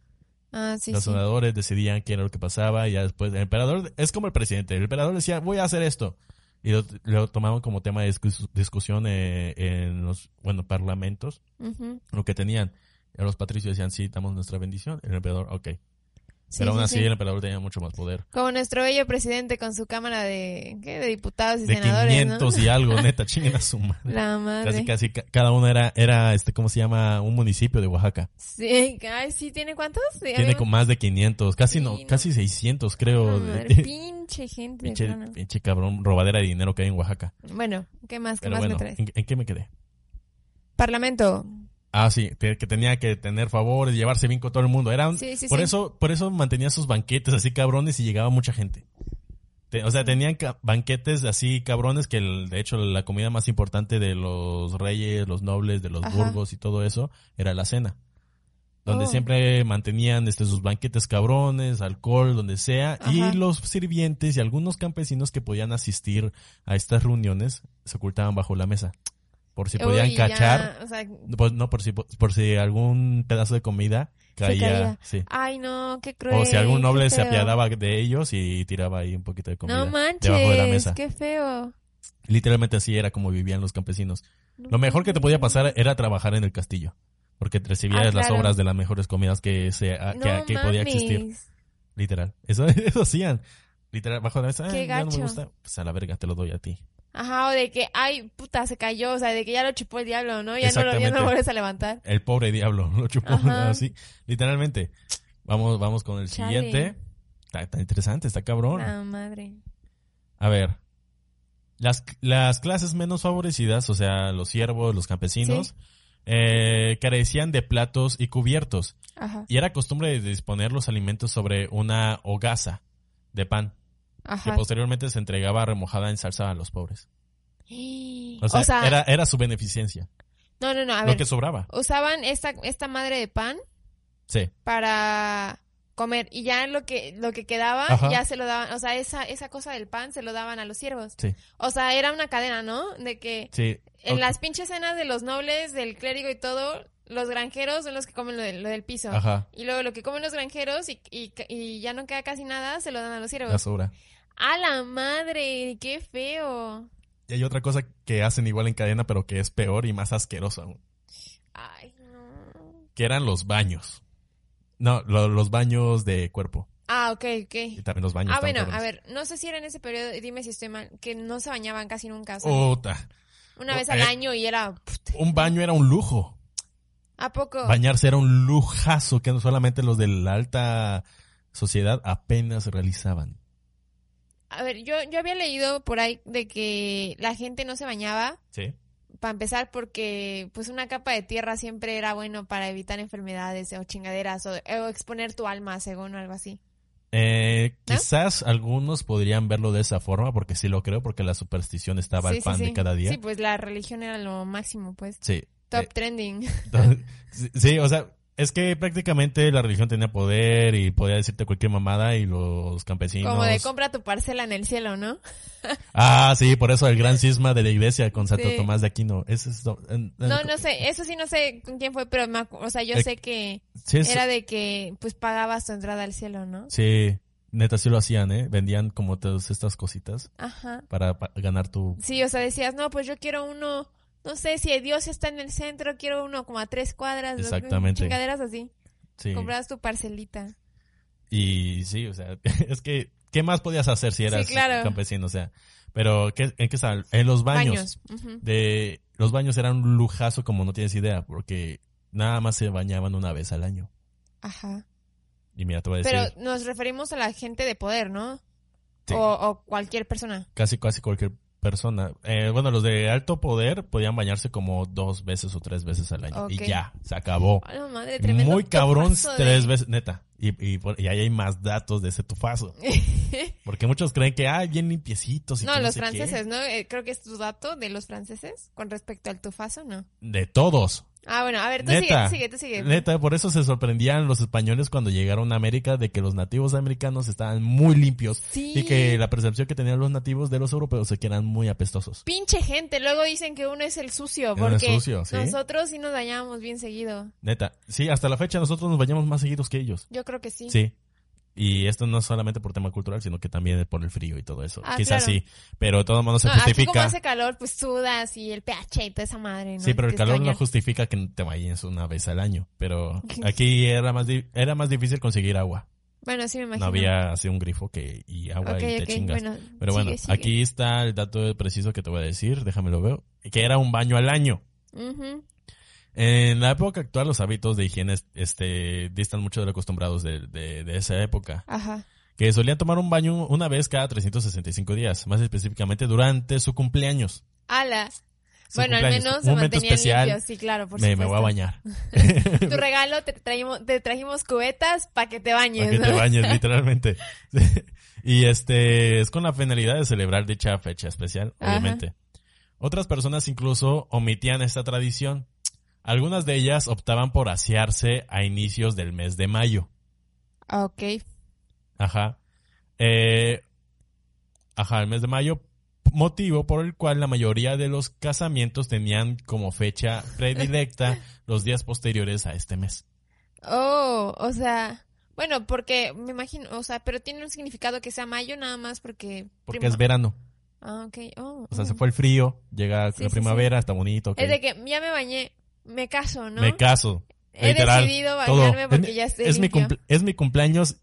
Ah, sí, los sí. senadores decidían qué era lo que pasaba y ya después el emperador es como el presidente. El emperador decía, voy a hacer esto. Y lo, lo tomaban como tema de discus- discusión eh, en los, bueno, parlamentos, lo que tenían. Los patricios decían, sí, damos nuestra bendición. El emperador, ok. Sí, Pero aún sí, así sí. el emperador tenía mucho más poder. Como nuestro bello presidente con su cámara de, ¿qué? De diputados y De senadores, 500 ¿no? y algo, <laughs> neta, chinguen a su madre. La madre. Casi, casi, ca- cada uno era, era, este, ¿cómo se llama? Un municipio de Oaxaca. Sí, ay, sí, ¿tiene cuántos? Sí, Tiene como más de 500, casi no, no. casi 600 creo. No, de- <laughs> madre, pinche gente. pinche, plano. pinche cabrón, robadera de dinero que hay en Oaxaca. Bueno, ¿qué más? ¿Qué Pero más bueno, me traes? ¿en, en qué me quedé? Parlamento. Ah, sí, que tenía que tener favores, llevarse bien con todo el mundo. Sí, sí, por sí. eso, por eso mantenía sus banquetes así cabrones y llegaba mucha gente. Te- o sea, tenían banquetes así cabrones que el- de hecho la comida más importante de los reyes, los nobles, de los Ajá. burgos y todo eso era la cena. Donde Oh. siempre mantenían este, sus banquetes cabrones, alcohol, donde sea, Ajá. y los sirvientes y algunos campesinos que podían asistir a estas reuniones se ocultaban bajo la mesa. Por si podían Uy, ya, cachar o sea, pues no, por si, por si algún pedazo de comida caía, caía. sí. ay, no, qué cruel. O si algún noble se apiadaba de ellos y tiraba ahí un poquito de comida No manches, debajo de la mesa. qué feo. Literalmente así era como vivían los campesinos. No Lo mejor que te podía pasar era trabajar en el castillo. Porque recibías Ah, las obras de las mejores comidas que, se, a- que, No que podía existir. Literal. Eso, <laughs> eso hacían. Literal, bajo la mesa. Qué "Ah, ya no me gacho. gusta. Pues a la verga, te lo doy a ti. Ajá, o de que, ay, puta, se cayó, o sea, de que ya lo chupó el diablo, ¿no? Ya no lo, ya no lo vuelves a levantar. El pobre diablo <laughs> lo chupó así. Literalmente. Vamos, vamos con el Chale. siguiente. Está, está interesante, está cabrón. La madre. A ver. Las, las clases menos favorecidas, o sea, los siervos, los campesinos, eh, carecían de platos y cubiertos. Ajá, Y era costumbre de disponer los alimentos sobre una hogaza de pan, que ajá. posteriormente se entregaba remojada en salsa a los pobres. <gasps> O O sea, era, era su beneficencia. no, no, no, a lo ver, que sobraba. usaban esta, esta madre de pan Sí. para comer y ya lo que lo que quedaba Ajá. ya se lo daban, o sea, esa esa cosa del pan se lo daban a los siervos. Sí. O sea, era una cadena, ¿no? De que Sí. en las pinches cenas de los nobles, del clérigo y todo, los granjeros son los que comen lo, del- lo del piso. Ajá. Y luego lo que comen los granjeros y, y, y ya no queda casi nada, se lo dan a los La siervos. sobra. ¡A la madre! ¡Qué feo! Y hay otra cosa que hacen igual en cadena, pero que es peor y más asquerosa aún. Ay, no. Que eran los baños. No, lo- los baños de cuerpo. Ah, ok, Y ok. también los baños. Ah, bueno, a ver, no sé si era en ese periodo, dime si estoy mal, que no se bañaban casi nunca. o sea, Puta. una vez al eh. año y era... Un baño era un lujo. ¿A poco? Bañarse era un lujazo que no solamente los de la alta sociedad apenas realizaban. A ver, yo, yo había leído por ahí de que la gente no se bañaba, Sí. para empezar, porque pues una capa de tierra siempre era bueno para evitar enfermedades o chingaderas o, o exponer tu alma, según o algo así. Eh, ¿No? Quizás algunos podrían verlo de esa forma, porque sí lo creo, porque la superstición estaba Sí, al pan sí. de cada día. Sí, pues la religión era lo máximo, pues. Sí. Top Eh, trending. <laughs> sí, o sea, es que prácticamente la religión tenía poder y podía decirte cualquier mamada y los campesinos. Como de compra tu parcela en el cielo, ¿no? <laughs> Ah, sí, por eso el gran cisma de la iglesia con Santo Sí. Tomás de Aquino. Ese es, No, no sé, eso sí no sé con quién fue, pero me o sea, yo Eh, sé que Sí, era de que pues pagabas tu entrada al cielo, ¿no? sí, neta sí lo hacían, ¿eh? Vendían como todas estas cositas Ajá. para pa- ganar tu... Sí, o sea, decías, no, pues yo quiero uno, no sé, si Dios está en el centro, quiero uno como a tres cuadras. Exactamente. Chingaderas así. Sí. Comprabas tu parcelita. Y sí, o sea, <laughs> es que, ¿qué más podías hacer si eras Sí, claro. campesino? O sea, pero ¿qué, ¿en qué estaban? En los baños. De, los baños eran un lujazo como no tienes idea, porque nada más se bañaban una vez al año. Ajá. Y mira, te voy a decir, Pero nos referimos a la gente de poder, ¿no? Sí. O, o cualquier persona. casi, casi cualquier persona. Eh, bueno, los de alto poder podían bañarse como dos veces o tres veces al año. Y ya, se acabó. Madre, Muy cabrón de- tres veces, neta. Y, y, por- y ahí hay más datos de ese tufazo. <laughs> Porque muchos creen que, ah, bien limpiecitos. Y no, que los sé qué. franceses, ¿no? Eh, creo que es tu dato de los franceses con respecto al tufazo, ¿no? De todos. Ah, bueno, a ver, tú Neta. sigue, tú sigue, tú sigue. Neta, por eso se sorprendían los españoles cuando llegaron a América de que los nativos americanos estaban muy limpios Sí. y que la percepción que tenían los nativos de los europeos es que eran muy apestosos. Pinche gente, luego dicen que uno es el sucio, porque sucio, ¿sí? nosotros sí nos dañábamos bien seguido. Neta, sí, hasta la fecha nosotros nos bañamos más seguidos que ellos. Yo creo que sí. Sí. Y esto no es solamente por tema cultural, sino que también por el frío y todo eso. Ah, Quizás claro. sí, pero de todo modo se No, aquí como justifica. hace calor, pues sudas y el pH y toda esa madre, ¿no? Sí, pero el calor no justifica que te bañes una vez al año. Pero <laughs> aquí era más, era más difícil conseguir agua. Bueno, sí me imagino. No había así un grifo que y agua y te chingas. bueno, Pero bueno, sigue, aquí está el dato preciso que te voy a decir, déjame lo veo, que era un baño al año. Ujú. En la época actual los hábitos de higiene este, distan mucho de lo acostumbrados de, de, de esa época, Ajá. que solían tomar un baño una vez cada 365 días, más específicamente durante su cumpleaños. Ala. Su Bueno, al menos Un se momento mantenían especial, limpios, sí, claro, por me, me supuesto. voy a bañar. <laughs> Tu regalo, te trajimos, te trajimos cubetas para que te bañes, Para que te bañes, <laughs> literalmente. <laughs> y este, es con la finalidad de celebrar dicha fecha especial, Ajá. obviamente. Otras personas incluso omitían esta tradición. Algunas de ellas optaban por asearse a inicios del mes de mayo. Ok. Ajá. Eh, ajá, el mes de mayo, motivo por el cual la mayoría de los casamientos tenían como fecha predilecta <laughs> los días posteriores a este mes. Oh, o sea, bueno, porque me imagino, o sea, pero tiene un significado que sea mayo nada más porque... Porque prima- es verano. Ah, ok. Oh, O sea, oh. se fue el frío, llega Sí, la sí, primavera, está bonito. Es de que ya me bañé, me caso, ¿no? Me caso. He literal, decidido todo. bañarme porque Es- ya estoy es mi, limpio. es mi cumpleaños,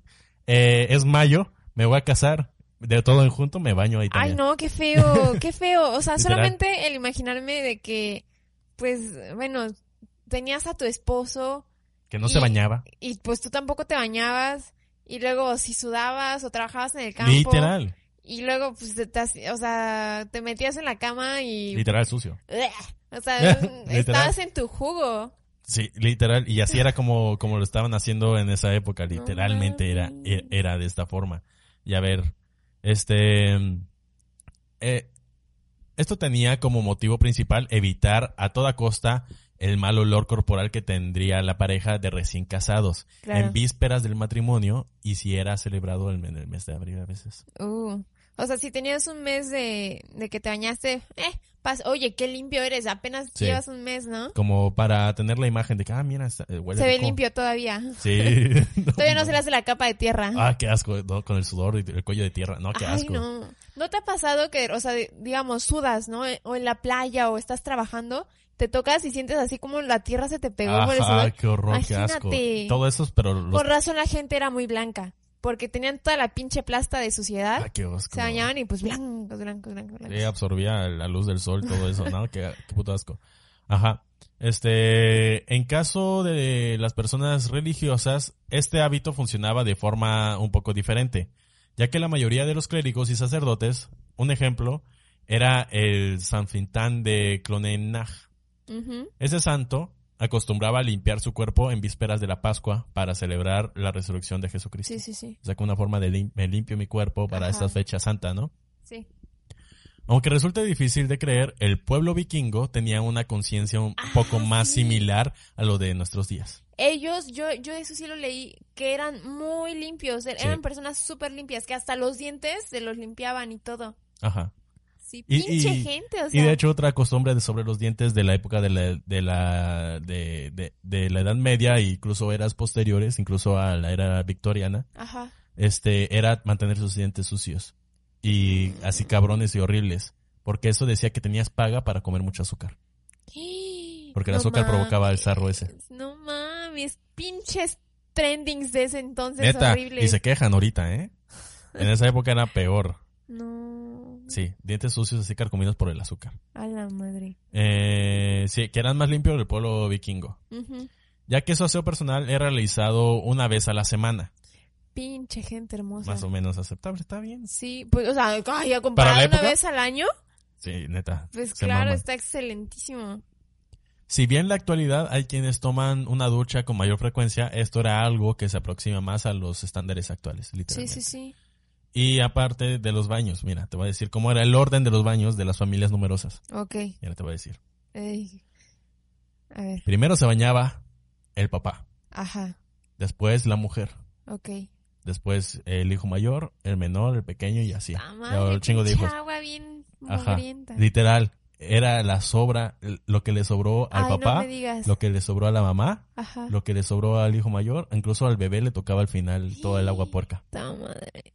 eh, es mayo, me voy a casar. De todo en junto me baño ahí Ay, también. no, qué feo, <laughs> qué feo. O sea, solamente el imaginarme de que, pues, bueno, tenías a tu esposo Que no y- se bañaba. y pues tú tampoco te bañabas y luego si sudabas o trabajabas en el campo Literal. Y luego pues te, o sea, te metías en la cama y Literal sucio. o sea, <laughs> estabas en tu jugo. Sí, literal. Y así era como, como lo estaban haciendo en esa época. Literalmente era, mames. era de esta forma. Y a ver, este... eh, esto tenía como motivo principal evitar a toda costa el mal olor corporal que tendría la pareja de recién casados Claro. en vísperas del matrimonio y si era celebrado en el mes de abril a veces. Uh, o sea, si tenías un mes de, de que te bañaste, eh, pas- oye, qué limpio eres, apenas Sí. llevas un mes, ¿no? Como para tener la imagen de que, ah, mira, eh, huele Se ve limpio todavía. Sí. <laughs> <laughs> Todavía no se le hace la capa de tierra. Ah, qué asco, ¿no? Con el sudor y el cuello de tierra. No, qué Ay, asco. no. ¿No te ha pasado que, o sea, digamos, sudas, ¿no? O en la playa o estás trabajando, te tocas y sientes así como la tierra se te pegó por el sudor? qué horror, qué asco. Todo eso, pero los... Con razón la gente era muy blanca, porque tenían toda la pinche plasta de suciedad. Ah, qué asco. se bañaban y pues blancos, blancos, blancos, blancos. Sí, absorbía la luz del sol, todo eso, ¿no? <laughs> qué, qué puto asco. Ajá. Este, en caso de las personas religiosas, este hábito funcionaba de forma un poco diferente, ya que la mayoría de los clérigos y sacerdotes, un ejemplo, era el San Fintán de Ese santo acostumbraba a limpiar su cuerpo en vísperas de la Pascua para celebrar la resurrección de Jesucristo. Sí, sí, sí. O sea, como una forma de lim- me limpio mi cuerpo para Ajá. esta fecha santa, ¿no? Sí. Aunque resulte difícil de creer, el pueblo vikingo tenía una conciencia un Ah, poco más sí. similar a lo de nuestros días. Ellos, yo, yo eso sí lo leí, que eran muy limpios, Sí. eran personas súper limpias, que hasta los dientes se los limpiaban y todo. Ajá. Sí, Y- pinche y- gente, o Y sea. de hecho otra costumbre de sobre los dientes de la época de la, de la, de, de- de la Edad Media incluso eras posteriores, incluso a la era victoriana, Ajá. este, era mantener sus dientes sucios. Y así cabrones y horribles. Porque eso decía que tenías paga para comer mucho azúcar. Porque el No azúcar provocaba el sarro ese. No mames, pinches trendings de ese entonces Neta, horribles. y se quejan ahorita, ¿eh? En esa época era peor. No. Sí, dientes sucios así carcomidos por el azúcar. A la madre. Eh, sí, que eran más limpios del pueblo vikingo. Ya que su aseo personal era realizado una vez a la semana. Pinche gente hermosa. Más o menos aceptable, está bien. Sí, pues, o sea, ay, a ¿Para comparar la una vez al año, Sí, neta. pues claro, está excelentísimo. Si bien en la actualidad hay quienes toman una ducha con mayor frecuencia, esto era algo que se aproxima más a los estándares actuales, Sí, literalmente. sí, sí. Y aparte de los baños, mira, te voy a decir cómo era el orden de los baños de las familias numerosas. Ok. Mira, te voy a decir. Ey. A ver. Primero se bañaba el papá, Ajá. después la mujer, Ok. después el hijo mayor, el menor, el pequeño y así. Ah, madre, un chingo de hijos. agua bien Ajá. Literal, era la sobra, lo que le sobró al Ay, no papá, me digas. lo que le sobró a la mamá, Ajá. lo que le sobró al hijo mayor, incluso al bebé le tocaba al final toda el agua puerca. Ta madre.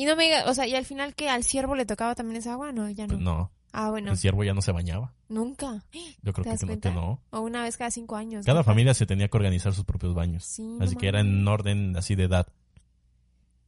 Y no me digas, o sea, y al final que al ciervo le tocaba también esa agua, no, ya no. Pues no, Ah, bueno, el ciervo ya no se bañaba. nunca. Yo creo ¿Te que, das no, cuenta? que no. O una vez cada cinco años. Cada familia se tenía que organizar sus propios baños. Sí, no Así que era en orden así de edad.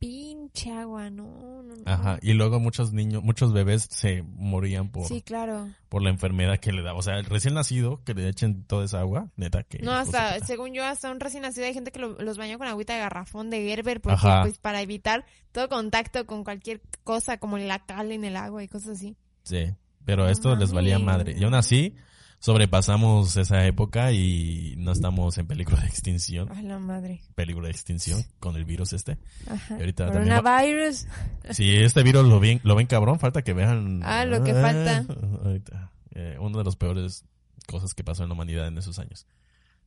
Pinche agua, no, no, no. Ajá. Y luego muchos niños, muchos bebés se morían por, Sí, claro. por la enfermedad que le daba. O sea, el recién nacido, que le echen toda esa agua, neta que... No, hasta, puta. según yo, hasta un recién nacido hay gente que lo- los baña con agüita de garrafón de Gerber, porque Ajá. pues para evitar todo contacto con cualquier cosa como la cal en el agua y cosas así. Sí, pero esto les valía madre. Y aún así, sobrepasamos esa época y no estamos en peligro de extinción. Ay, la madre. Peligro de extinción con el virus este. Ajá. Y ahorita Coronavirus. Si este virus lo ven, lo ven cabrón, falta que vean... Ah, lo que falta. <laughs> ahorita. Eh, una de las peores cosas que pasó en la humanidad en esos años.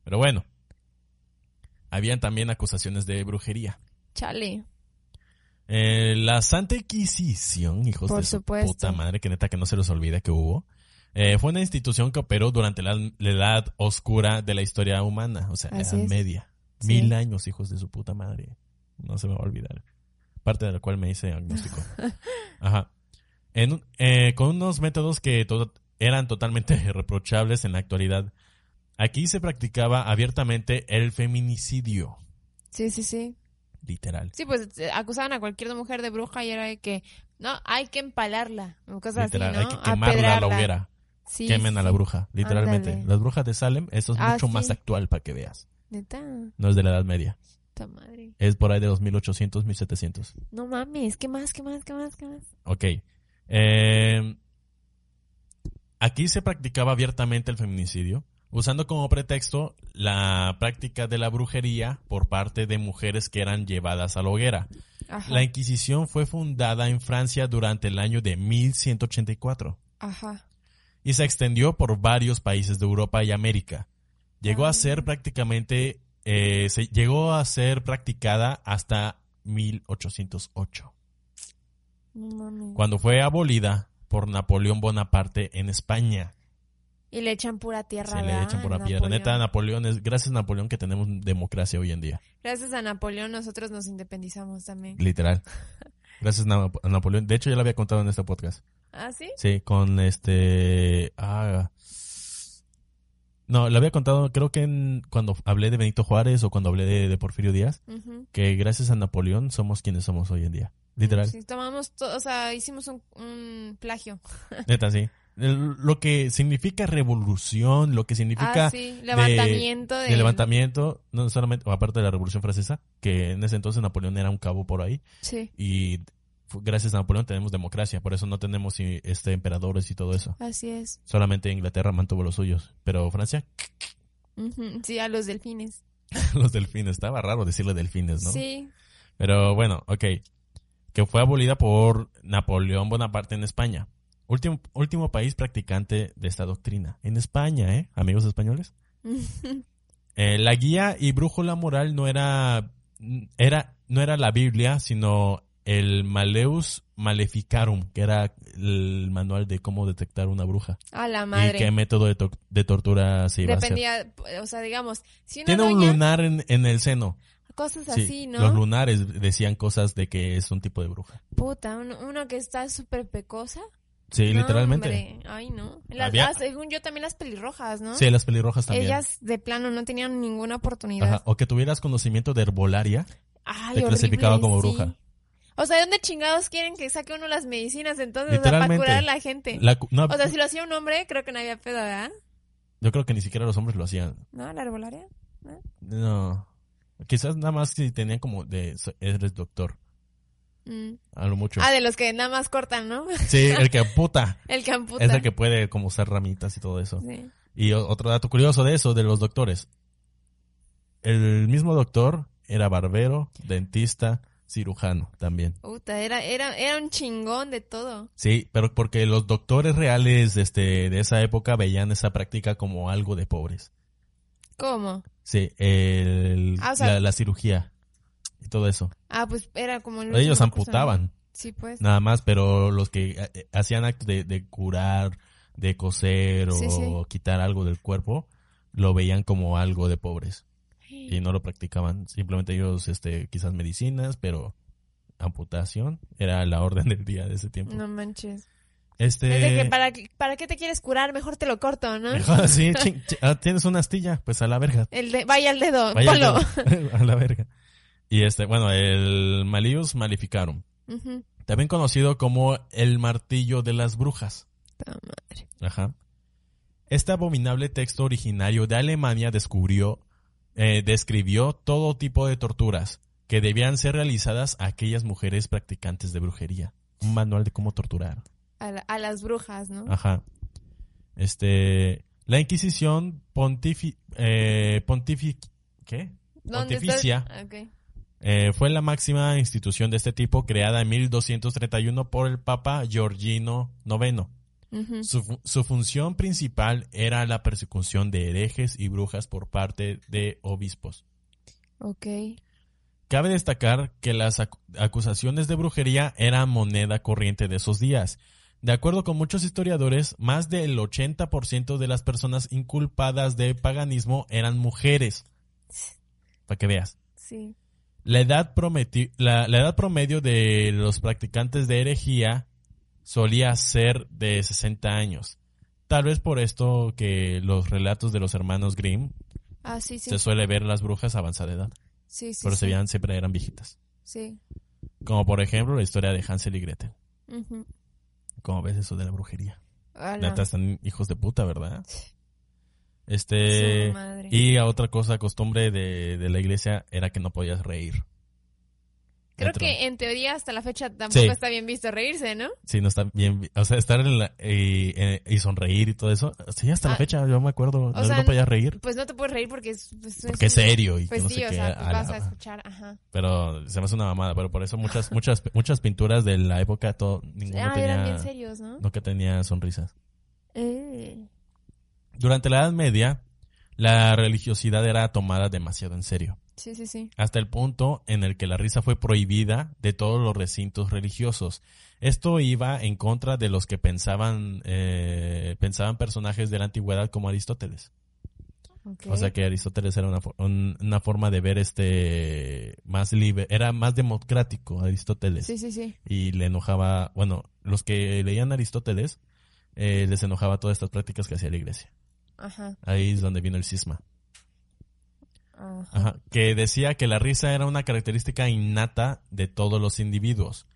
Pero bueno, habían también acusaciones de brujería. Chale. Eh, la Santa Inquisición, hijos Por de su supuesto. puta madre, que neta que no se les olvide que hubo, eh, fue una institución que operó durante la, la edad oscura de la historia humana, o sea, Así edad es. media. Sí. Mil años, hijos de su puta madre. No se me va a olvidar. Parte de la cual me hice agnóstico. <laughs> Ajá. En eh, con unos métodos que to- eran totalmente <laughs> reprochables en la actualidad. Aquí se practicaba abiertamente el feminicidio, Sí, sí, sí. literal. Sí, pues eh, acusaban a cualquier mujer de bruja y era de que, no, hay que empalarla. Cosas literal. así, ¿no? Hay que quemarla a la hoguera. Sí, Quemen a la bruja, literalmente. Ándale. Las brujas de Salem, eso es Ah, mucho más actual para que veas. Neta, No es de la Edad Media. madre. Es por ahí de 2800, 1700. No mames, ¿qué más, qué más, qué más, qué más? Ok. Eh, aquí se practicaba abiertamente el feminicidio, usando como pretexto la práctica de la brujería por parte de mujeres que eran llevadas a la hoguera. Ajá. La Inquisición fue fundada en Francia durante el año de 1184 Ajá. Y se extendió por varios países de Europa y América. Llegó Ah. a ser prácticamente, eh, se llegó a ser practicada hasta 1808, No mames. cuando fue abolida por Napoleón Bonaparte en España. Y le echan pura tierra, Se le echan Napoleón. piedra. Neta, Napoleón es, gracias a Napoleón que tenemos democracia hoy en día. Gracias a Napoleón nosotros nos independizamos también. Literal. Gracias a Napoleón. De hecho, ya lo había contado en este podcast. ¿Ah, sí? Sí, con este... Ah, no, lo había contado creo que en- cuando hablé de Benito Juárez o cuando hablé de, de Porfirio Díaz, que gracias a Napoleón somos quienes somos hoy en día. Literal. Sí, tomamos, to- o sea, hicimos un, un plagio. <laughs> Neta, sí. El- lo que significa revolución, lo que significa ah, sí, levantamiento de... de levantamiento, no solamente, aparte de la Revolución Francesa, que en ese entonces Napoleón era un cabo por ahí, Sí, y gracias a Napoleón tenemos democracia, por eso no tenemos este emperadores y todo eso. así es. Solamente Inglaterra mantuvo los suyos, pero Francia, <laughs> Sí, a los delfines. los delfines, estaba raro decirle delfines, ¿no? Sí, Pero bueno, ok. Que fue abolida por Napoleón Bonaparte en España. Último, último país practicante de esta doctrina. En España, ¿eh? Amigos españoles. <laughs> Eh, la guía y brújula moral no era, era, no era la Biblia, sino el Maleus Maleficarum, que era el manual de cómo detectar una bruja. a la Y madre. qué método de, to- de tortura se iba a hacer. Dependía, o sea, digamos, si una Tiene un doña, lunar en, en el seno. cosas Sí, así, ¿no? Los lunares decían cosas de que es un tipo de bruja. Puta, uno, uno que está súper pecosa. Sí, No, literalmente. hombre, Ay, no. Las, Había- ah, según yo, también las pelirrojas, ¿no? Sí, las pelirrojas también. Ellas de plano no tenían ninguna oportunidad. Ajá, O que tuvieras conocimiento de herbolaria. Ay, Te horrible, como sí. O sea, ¿de dónde chingados quieren que saque uno las medicinas entonces o sea, para curar a la gente? La cu- no, O sea, si lo hacía un hombre, creo que no había pedo, ¿verdad? Yo creo que ni siquiera los hombres lo hacían. ¿No? ¿La herbolaria? No. Quizás nada más si tenían como de eres doctor. Mm. A lo mucho. Ah, de los que nada más cortan, ¿no? Sí, el que puta. <laughs> El camputa. Es el que puede como usar ramitas y todo eso. Sí. Y otro dato curioso de eso, de los doctores. El mismo doctor era barbero, dentista, cirujano también. Era, era, era un chingón de todo. Sí, pero porque los doctores reales este, de esa época veían esa práctica como algo de pobres. ¿Cómo? Sí, el, Ah, o sea- la, la cirugía y todo eso. Ah, pues era como el Ellos amputaban, Sí, pues. nada más, pero los que eh, eh, hacían actos de, de curar, de coser o Sí, sí. quitar algo del cuerpo, lo veían como algo de pobres y no lo practicaban. Simplemente ellos, este, quizás medicinas, pero amputación era la orden del día de ese tiempo. No manches. Este, Es de que para, para qué te quieres curar, mejor te lo corto, ¿no? Mejor <laughs> sí, ching, chi- ah, tienes una astilla, pues a la verga. El de, vaya al dedo, Vaya polo. al dedo. <laughs> a la verga. Y este, bueno, el Malius Maleficarum, Ujú. también conocido como el martillo de las brujas. Madre. Ajá. Este abominable texto originario de Alemania descubrió, eh, describió todo tipo de torturas que debían ser realizadas a aquellas mujeres practicantes de brujería. Un manual de cómo torturar. A, la- a las brujas, ¿no? Ajá. Este, la Inquisición pontifi, eh, pontifi- ¿qué? ¿Dónde Pontificia? Ok. eh, fue la máxima institución de este tipo creada en 1231 por el Papa Giorgino IX. Su, su función principal era la persecución de herejes y brujas por parte de obispos. Ok. Cabe destacar que las acu- acusaciones de brujería eran moneda corriente de esos días. De acuerdo con muchos historiadores, más del 80% de las personas inculpadas de paganismo eran mujeres. Para que veas. Sí. La edad, la, la edad promedio de los practicantes de herejía solía ser de 60 años. Tal vez por esto que los relatos de los hermanos Grimm Ah, sí, sí. se suele ver las brujas avanzada edad, Sí, sí. pero se veían siempre eran viejitas. Sí. Como por ejemplo la historia de Hansel y Gretel. ¿Cómo ves eso de la brujería? Ala. Neta, están hijos de puta, ¿verdad? Este... Y a otra cosa, costumbre de, de la iglesia era que no podías reír. Creo que en teoría hasta la fecha tampoco Sí. está bien visto reírse, ¿no? Sí, no está bien. O sea, estar en la, y, eh, y sonreír y todo eso. Sí, hasta la Ah, fecha, yo me acuerdo. No, sea, no podías reír. Pues no te puedes reír porque es... Pues, Porque es serio y Pues que no sí, sé o qué. sea, pues la- vas a escuchar, ajá. Pero se me hace una mamada. Pero por eso muchas, muchas, <laughs> muchas pinturas de la época, todo, ninguno Ah, eran bien serios, ¿no? nunca tenía sonrisas. Eh. Durante la Edad Media, la religiosidad era tomada demasiado en serio. Sí, sí, sí. hasta el punto en el que la risa fue prohibida de todos los recintos religiosos. Esto iba en contra de los que pensaban, eh, pensaban personajes de la antigüedad como Aristóteles. O sea que Aristóteles era una, un- una forma de ver este más libre, era más democrático Aristóteles. Sí, sí, sí. Y le enojaba, bueno, los que leían Aristóteles, eh, les enojaba todas estas prácticas que hacía la iglesia. Ajá. Ahí es donde vino el cisma. Ajá. Ajá, que decía que la risa era una característica innata de todos los individuos.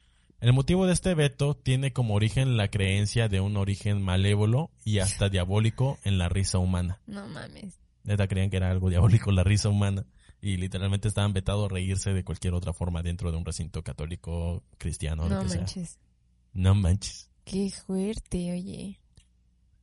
El motivo de este veto tiene como origen la creencia de un origen malévolo y hasta <laughs> diabólico en la risa humana. No mames. Neta creían que era algo diabólico la risa humana y literalmente estaban vetados a reírse de cualquier otra forma dentro de un recinto católico, cristiano, No lo que sea. manches. No manches. Qué fuerte, oye.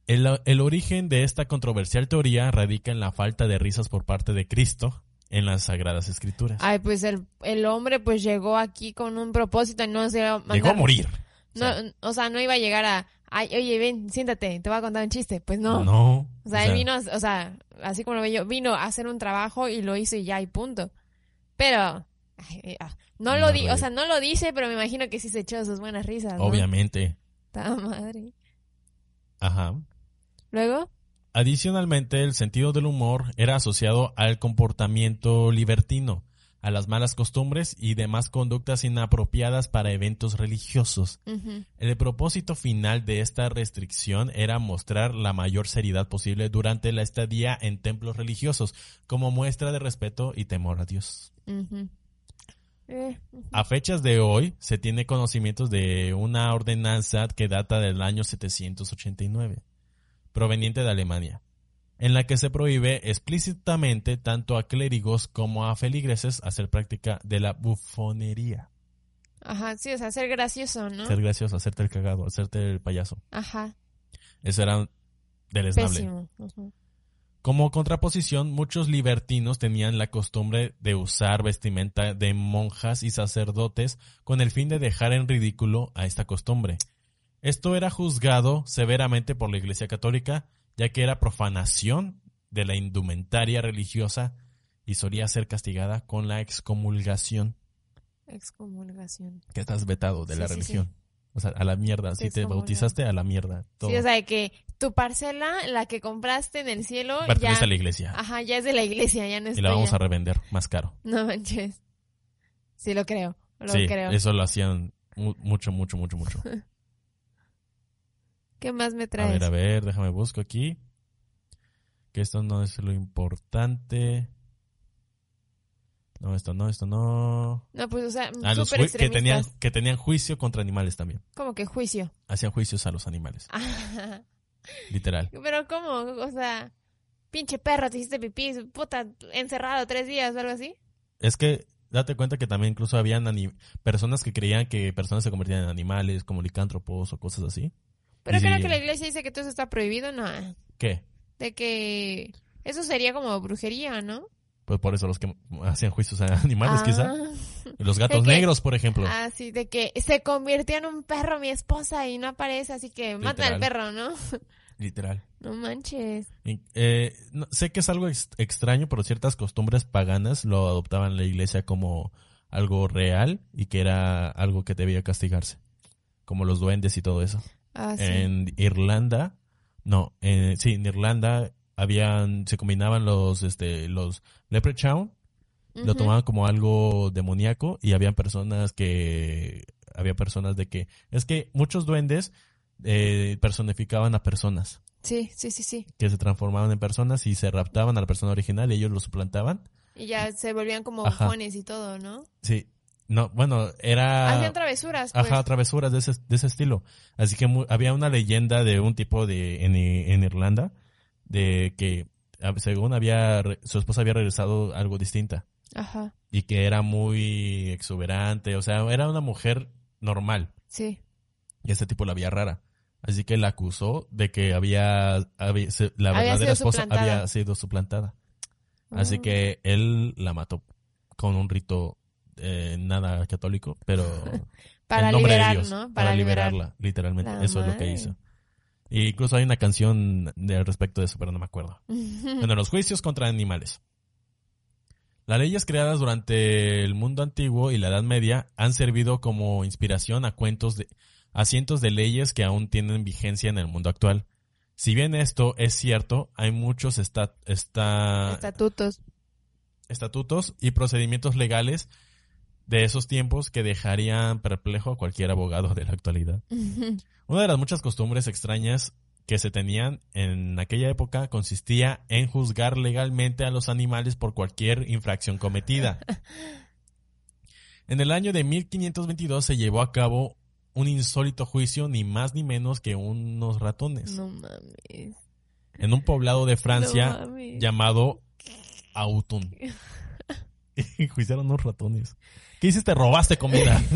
El, el origen de esta controversial teoría radica en la falta de risas por parte de Cristo en las Sagradas Escrituras. Ay, pues el, el hombre pues llegó aquí con un propósito y no se iba a mandar- Llegó a morir. No, o sea, no iba a llegar a, ay, oye, ven, siéntate, te voy a contar un chiste. Pues no. No. O sea, él vino, o sea, así como lo veo yo, vino a hacer un trabajo y lo hizo y ya, y punto. Pero, ay, eh, ah, no No lo di, o sea, no lo dice, pero me imagino que sí se echó sus buenas risas, ¿no? Obviamente. Ta madre. Ajá. Luego, Adicionalmente, el sentido del humor era asociado al comportamiento libertino, a las malas costumbres y demás conductas inapropiadas para eventos religiosos. El propósito final de esta restricción era mostrar la mayor seriedad posible durante la estadía en templos religiosos, como muestra de respeto y temor a Dios. Eh, A fechas de hoy se tiene conocimientos de una ordenanza que data del año 789, proveniente de Alemania, en la que se prohíbe explícitamente tanto a clérigos como a feligreses hacer práctica de la bufonería. Ajá, sí, o sea, ser gracioso, ¿no? Ser gracioso, hacerte el cagado, hacerte el payaso. Ajá, Eso era deleznable. Como contraposición, muchos libertinos tenían la costumbre de usar vestimenta de monjas y sacerdotes con el fin de dejar en ridículo a esta costumbre. Esto era juzgado severamente por la Iglesia Católica, ya que era profanación de la indumentaria religiosa y solía ser castigada con la excomulgación, Excomulgación. que estás vetado de Sí, la sí, religión. O sea, a la mierda. Si te bautizaste, a la mierda. Todo. Sí, o sea, que tu parcela, la que compraste en el cielo, ya... Pertenece a la iglesia. Ajá, ya es de la iglesia, ya no es y la vamos a revender más caro. No manches. Sí, lo creo. Lo sí, creo. eso lo hacían mu- mucho, mucho, mucho, mucho. <laughs> ¿Qué más me A traes? ver, a ver, déjame busco aquí. Que esto no es lo importante. No, esto no, esto no. No, pues, o sea, Ah, los que tenían, que tenían juicio contra animales también. Como que juicio. Hacían juicios a los animales, <laughs> literal. Pero ¿cómo? O sea, pinche perro, te hiciste pipí, puta, encerrado tres días o algo así. Es que date cuenta que también incluso habían personas que creían que personas se convertían en animales, como licántropos o cosas así. Pero creo que la iglesia dice que todo eso está prohibido, no. ¿Qué? De que eso sería como brujería, ¿no? Pues por eso los que hacían juicios a animales, Ah. quizá. Los gatos <laughs> que- negros, por ejemplo. Ah, sí, de que se convirtió en un perro mi esposa y no aparece, así que mata al perro, ¿no? <laughs> Literal. No manches. Y, eh, no- sé que es algo ex- extraño, pero ciertas costumbres paganas lo adoptaban la iglesia como algo real y que era algo que debía castigarse. Como los duendes y todo eso. Ah, sí. En Irlanda, no, en, sí, en Irlanda habían, se combinaban los, este, los leprechaun, lo tomaban como algo demoníaco y habían personas que, había personas de que, es que muchos duendes eh, personificaban a personas, Sí, sí, sí, sí. que se transformaban en personas y se raptaban a la persona original y ellos lo suplantaban. Y ya se volvían como bufones y todo, ¿no? Sí, no, bueno, era... Hacían travesuras, pues. Ajá, travesuras de ese, de ese estilo. Así que mu- había una leyenda de un tipo de en, en Irlanda de que a- según había su esposa había regresado algo distinta Ajá, y que era muy exuberante, o sea, era una mujer normal sí. y este tipo la había rara. Así que la acusó de que había, había- se- la Había verdadera esposa suplantada. había sido suplantada. Así Ah. que él la mató con un rito eh, nada católico, pero <laughs> Para en nombre liberar, de Dios, ¿no? Para, liberar. liberarla, literalmente. Eso es lo que hizo. Y incluso hay una canción al respecto de eso, pero no me acuerdo. <laughs> Bueno, los juicios contra animales. Las leyes creadas durante el mundo antiguo y la Edad Media han servido como inspiración a cuentos de, a cientos de leyes que aún tienen vigencia en el mundo actual. Si bien esto es cierto, hay muchos esta- esta- Estatutos. estatutos y procedimientos legales de esos tiempos que dejarían perplejo a cualquier abogado de la actualidad. <laughs> Una de las muchas costumbres extrañas que se tenían en aquella época consistía en juzgar legalmente a los animales por cualquier infracción cometida. <laughs> En el año de 1522 se llevó a cabo un insólito juicio ni más ni menos que unos ratones No mames. en un poblado de Francia No llamado <laughs> Autun. Juiciaron unos ratones. ¿Qué hiciste? Robaste comida. <laughs>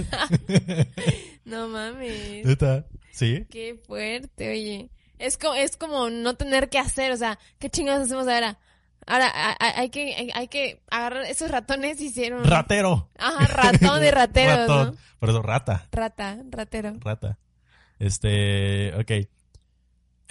No mames. ¿Neta? ¿Sí? Qué fuerte, oye. Es como, es como no tener que hacer, o sea, ¿qué chingados hacemos ahora? Ahora hay que, hay, hay que agarrar esos ratones hicieron... Ratero. Ajá, ratón de <laughs> eso, rata. Rata, ratero. Rata. Este, ok.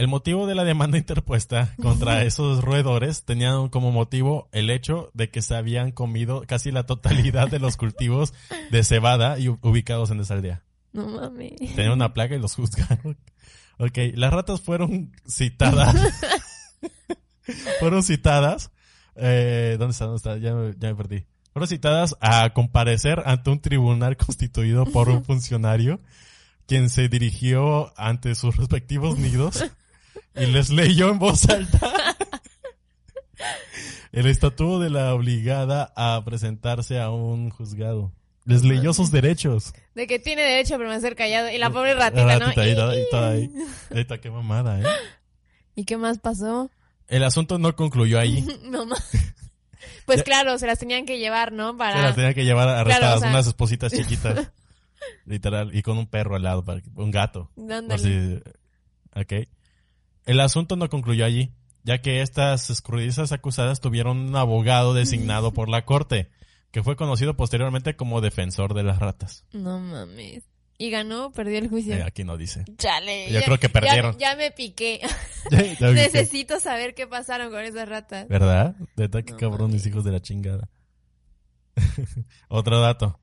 El motivo de la demanda <laughs> interpuesta contra esos roedores tenían como motivo el hecho de que se habían comido casi la totalidad de los cultivos de cebada y ubicados en esa aldea. No mames. Tenían una plaga y los juzgaron. <laughs> Ok, las ratas fueron citadas. <laughs> fueron citadas. Eh, ¿Dónde está? ¿Dónde está? Ya, ya me perdí. Fueron citadas a comparecer ante un tribunal constituido por un funcionario quien se dirigió ante sus respectivos nidos y les leyó en voz alta el estatuto de la obligada a presentarse a un juzgado. Les leyó sus derechos. De que tiene derecho a permanecer callado. Y la pobre ratita, La ¿no? ratita ahí, toda ahí. <laughs> Ahí está, qué mamada, ¿eh? ¿Y qué más pasó? El asunto no concluyó ahí. <laughs> No ma- Pues Ya- claro, se las tenían que llevar, ¿no? Se Para... las tenía que llevar arrestadas, o sea- unas espositas chiquitas. <laughs> Literal. Y con un perro al lado, para un gato. Por si- ok. El asunto no concluyó allí, ya que estas escurridizas acusadas tuvieron un abogado designado por la corte, que fue conocido posteriormente como defensor de las ratas. No mames. ¿Y ganó o perdió el juicio? Eh, aquí no dice. Chale. Yo ya- creo que perdieron. Ya, me piqué. <laughs> <laughs> Ya Necesito saber qué pasaron con esas ratas. ¿Verdad? De verdad que No cabrones mames. hijos de la chingada. <laughs> Otro dato.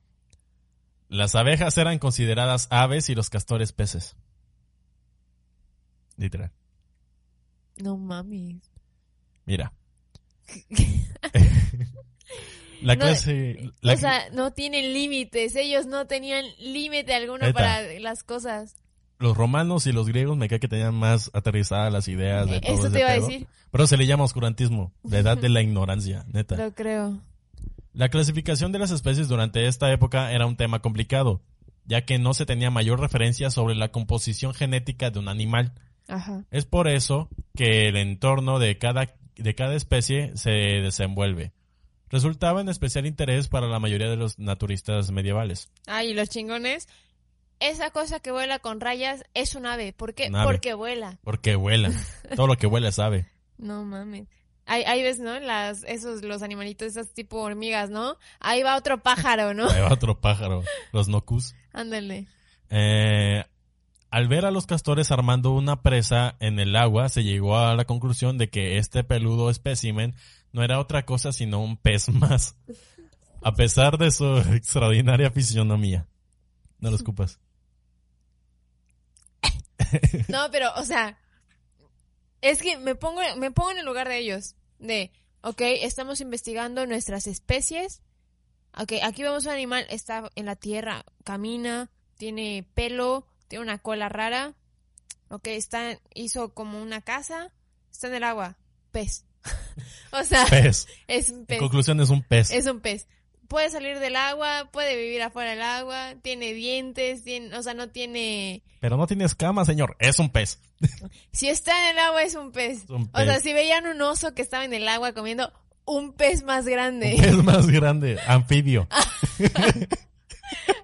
Las abejas eran consideradas aves y los castores peces. Literal. No mames. Mira. <laughs> la No, clase... la- o sea, no tienen límites. Ellos no tenían límite alguno para las cosas. los romanos y los griegos me cae que tenían más aterrizadas las ideas de todo Eso ese te iba a decir. Pero se le llama oscurantismo, la edad de la <laughs> ignorancia, neta. Lo creo. La clasificación de las especies durante esta época era un tema complicado, ya que no se tenía mayor referencia sobre la composición genética de un animal. Ajá. Es por eso que el entorno de cada, de cada especie se desenvuelve. Resultaba en especial interés para la mayoría de los naturistas medievales. Ay, y los chingones. Esa cosa que vuela con rayas es un ave. ¿Por qué? Ave. Porque vuela. Porque vuelan. <laughs> Todo lo que vuela sabe. No mames. Ahí, ahí ves, ¿no? Las, esos, los animalitos, esas tipo hormigas, ¿no? Ahí va otro pájaro, ¿no? Ahí va otro pájaro. Los nocus. <laughs> Ándale. Eh, al ver a los castores armando una presa en el agua, se llegó a la conclusión de que este peludo espécimen no era otra cosa sino un pez más. A pesar de su extraordinaria fisionomía. No lo escupas. <laughs> No, pero, o sea, es que me pongo, me pongo en el lugar de ellos. De, ok, estamos investigando nuestras especies. Ok, aquí vemos un animal, está en la tierra, camina, tiene pelo, tiene una cola rara. Ok, está, hizo como una casa, está en el agua, pez. <laughs> o sea, Pez. <laughs> es un En pez. conclusión es un pez. Es un pez. Puede salir del agua, puede vivir afuera del agua, tiene dientes, tiene, o sea, no tiene... Pero no tiene escamas, señor. Es un pez. <laughs> Si está en el agua es un pez. Es un O sea, si veían un oso que estaba en el agua comiendo un pez más Un grande. pez más grande. Anfibio.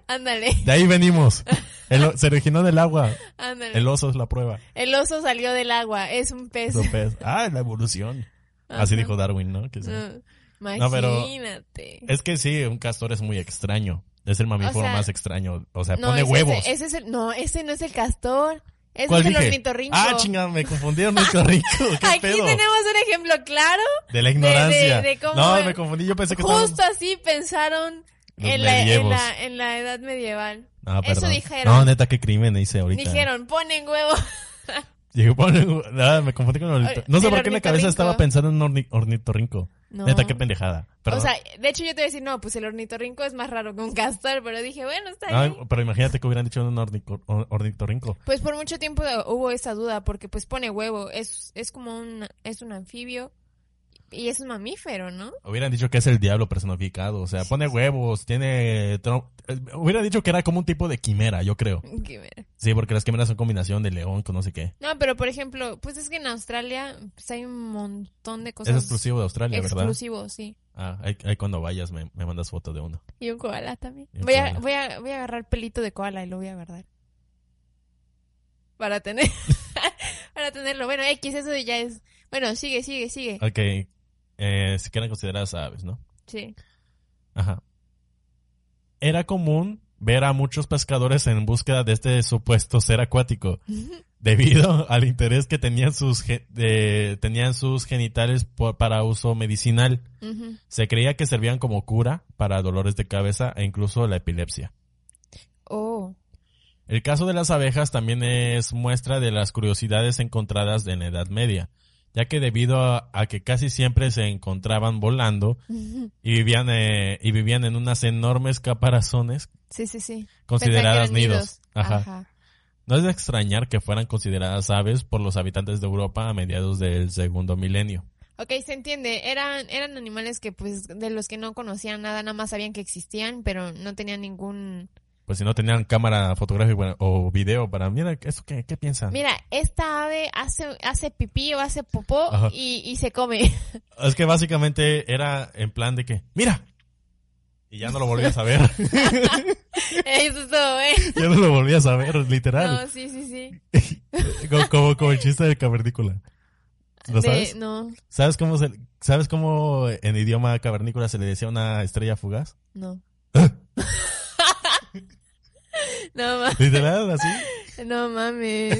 Ándale, De ahí venimos. El se originó del agua. ándale. El oso es la prueba. El oso salió del agua, es un pez. Es un pez. Ah, la evolución. Así dijo Darwin, ¿no? Que sí. No, No, pero- Imagínate. Es que sí, un castor es muy extraño. Es el mamífero O sea, más extraño. O sea, No, pone ese- huevos. Ese, ese es el, no, ese no es el castor. Ese ¿Cuál es el dije? ornitorrinco. Ah, chingada, me confundí ornitorrinco. <laughs> ¿Qué Aquí pedo? tenemos un ejemplo claro. De la ignorancia. de- de cómo- no, me confundí. Yo pensé que. Justo así pensaron en la, en, la, en la edad medieval. No, Eso perdón. dijeron. No, neta, qué crimen hice ahorita. Dijeron, ponen huevo. <laughs> Dije, pone- ah, me confundí con el No sé El por qué en la cabeza estaba pensando en orni- ornitorrinco. No. Neta, qué pendejada. Perdón. O sea, de hecho yo te voy a decir, no, pues el ornitorrinco es más raro que un castor, pero dije, bueno, está Ay, bien. pero imagínate que hubieran dicho un ornitorrinco. Pues por mucho tiempo hubo esa duda, porque pues pone huevo, es, es como un, es un anfibio y es un mamífero, ¿no? Hubieran dicho que es el diablo personificado. O sea, pone huevos, tiene... eh, Hubieran dicho que era como un tipo de quimera, yo creo. Qué ver- Sí, porque las quimeras son combinación de león con no sé qué. No, pero por ejemplo, pues es que en Australia pues, hay un montón de cosas. Es exclusivo de Australia, ¿verdad? Exclusivo, sí. Ah, ahí, ahí cuando vayas me, me mandas foto de uno. Y un koala también. Un Voy a, voy a, voy a agarrar pelito de koala y lo voy a guardar. Para tener, <laughs> para tenerlo. Bueno, X, eso ya es. Bueno, sigue, sigue, sigue. Ok, eh, si quieren consideradas aves, ¿no? Sí. Ajá. Era común ver a muchos pescadores en búsqueda de este supuesto ser acuático, <laughs> debido al interés que tenían sus, tenían sus genitales por- para uso medicinal. Se creía que servían como cura para dolores de cabeza e incluso la epilepsia. Oh. El caso de las abejas también es muestra de las curiosidades encontradas en la Edad Media, ya que debido a, a que casi siempre se encontraban volando y vivían, eh, y vivían en unas enormes caparazones Sí, sí, sí. consideradas nidos. Ajá. Ajá. No es de extrañar que fueran consideradas aves por los habitantes de Europa a mediados del segundo milenio. Ok, se entiende. Eran, eran animales que, pues, de los que no conocían nada, nada más sabían que existían, pero no tenían ningún... Pues si no tenían cámara fotográfica o video para, mira, ¿eso qué, qué piensan? Mira, esta ave hace, hace pipí o hace popó y, y se come. <laughs> Es que básicamente era en plan de que, mira, y ya no lo volvías a ver. <laughs> Eso es todo, ¿eh? <laughs> ya no lo volvías a ver, literal. No, sí, sí, sí. Como, como, como el chiste de cavernícola. ¿Lo De- sabes? No, ¿Sabes cómo se, sabes cómo en idioma cavernícola se le decía una estrella fugaz? no. <laughs> no, ma- Literal, así. no mames.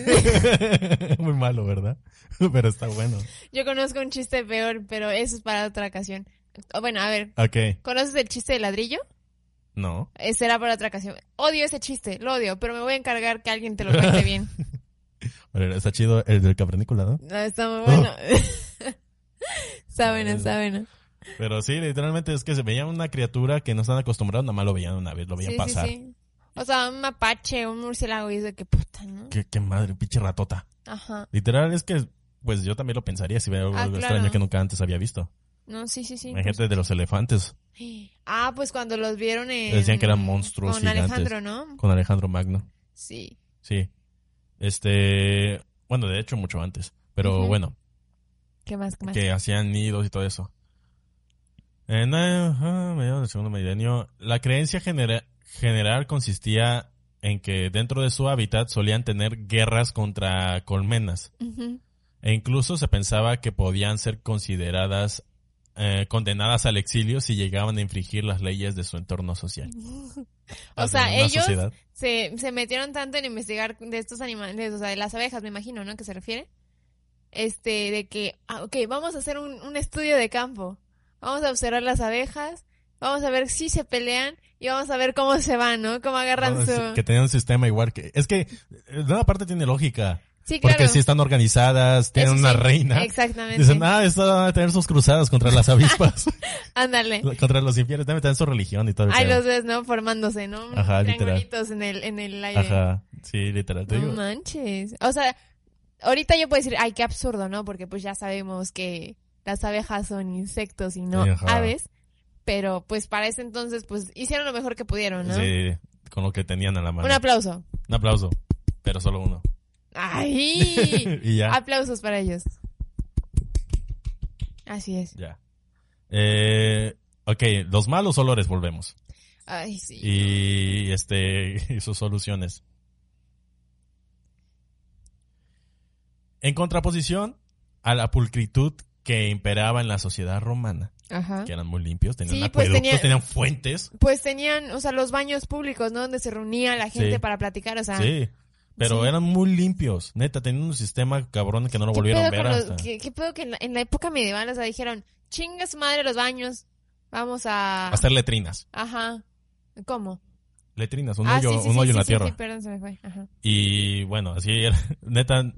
<laughs> Muy malo, ¿verdad? <laughs> Pero está bueno. Yo conozco un chiste peor, pero eso es para otra ocasión. Bueno, a ver, Ok. ¿conoces el chiste de ladrillo? No. Eh, será para otra ocasión. Odio ese chiste, lo odio, pero me voy a encargar que alguien te lo cuente bien. Está chido el del cavernícola, ¿no? No, está muy bueno. está bueno, está bueno. Pero sí, literalmente es que se veía una criatura que no están acostumbrados, nada más lo veían una vez, lo veían Sí, sí, pasar. sí. O sea, un mapache, un murciélago y es de que puta, ¿no? Qué, qué madre, pinche ratota. Ajá. Literal es que, pues yo también lo pensaría si veo algo Ah, claro. extraño que nunca antes había visto. No, sí, sí, sí. Hay gente de los elefantes. Ah, pues cuando los vieron en... Decían que eran monstruos Con gigantes. Alejandro, ¿no? Con Alejandro Magno. Sí. Sí. Este, bueno, de hecho mucho antes. Pero bueno, ¿Qué más? ¿Qué más? que hacían nidos y todo eso. En eh, mediados del segundo milenio, la creencia genera- general consistía en que dentro de su hábitat solían tener guerras contra colmenas. E incluso se pensaba que podían ser consideradas eh, condenadas al exilio si llegaban a infringir las leyes de su entorno social. <laughs> O sea, ellos se, se metieron tanto en investigar de estos animales, o sea, de las abejas, me imagino, ¿no? Que se refiere. Este, de que, ah, ok, vamos a hacer un, un estudio de campo. Vamos a observar las abejas, vamos a ver si se pelean y vamos a ver cómo se van, ¿no? Cómo agarran No, su... que tenían un sistema igual que... Es que, de una parte tiene lógica. Sí, Porque claro. si están organizadas, tienen Eso una sí, reina. Exactamente. Dicen, ah, esto van a tener sus cruzadas contra las avispas, <laughs> Ándale. contra los infieles, también tienen su religión y todo el Ahí los ves, ¿no? Formándose, ¿no? Ajá, literal. En el, en el aire. Ajá, sí, literal. Te No digo. manches. O sea, ahorita yo puedo decir, ay, qué absurdo, ¿no? Porque pues ya sabemos que las abejas son insectos y no ajá. aves. Pero pues para ese entonces, pues hicieron lo mejor que pudieron, ¿no? Sí, con lo que tenían a la mano. Un aplauso. Un aplauso, pero solo uno. ¡Ay! <laughs> y ya, Aplausos para ellos. Así es. ya. Eh, ok, los malos olores volvemos. Ay, sí. Y este, <laughs> y sus soluciones. En contraposición a la pulcritud que imperaba en la sociedad romana, Ajá. que eran muy limpios, tenían Sí, pues acueductos, tenía- tenían fuentes. Pues tenían, o sea, los baños públicos, ¿no? Donde se reunía la gente Sí. para platicar, o sea. Sí. Pero sí. eran muy limpios. Neta, tenían un sistema cabrón que no lo ¿Qué volvieron a ver los- hasta. ¿Qué, qué pedo que en la, en la época medieval, o sea, dijeron, chinga su madre los baños, vamos a... Hacer letrinas. Ajá. ¿Cómo? Letrinas, un ah, hoyo, un hoyo en la tierra. sí, perdón, se me fue. Ajá. Y bueno, así era. <laughs> Neta,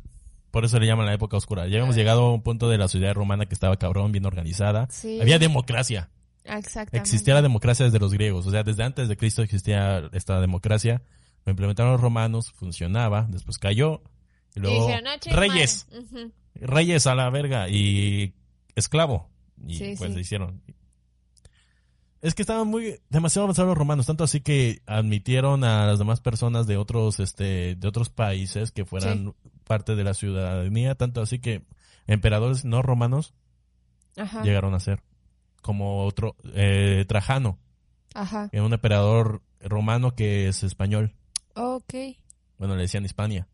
por eso le llaman la época oscura. Ya habíamos llegado a un punto de la sociedad romana que estaba cabrón, bien organizada. Sí. Había democracia. Exactamente. Existía la democracia desde los griegos. O sea, desde antes de Cristo existía esta democracia. Lo implementaron los romanos, funcionaba, después cayó. Y Y luego, dijeron, "Ah, reyes, madre". Ujú. reyes a la verga y esclavo. Y Sí, pues sí. se hicieron. Es que estaban muy demasiado avanzados los romanos, tanto así que admitieron a las demás personas de otros este de otros países que fueran parte de la ciudadanía, tanto así que emperadores no romanos Ajá. llegaron a ser como otro eh, Trajano, Ajá. que era un emperador romano que es español. Ok. Bueno, le decían Hispania,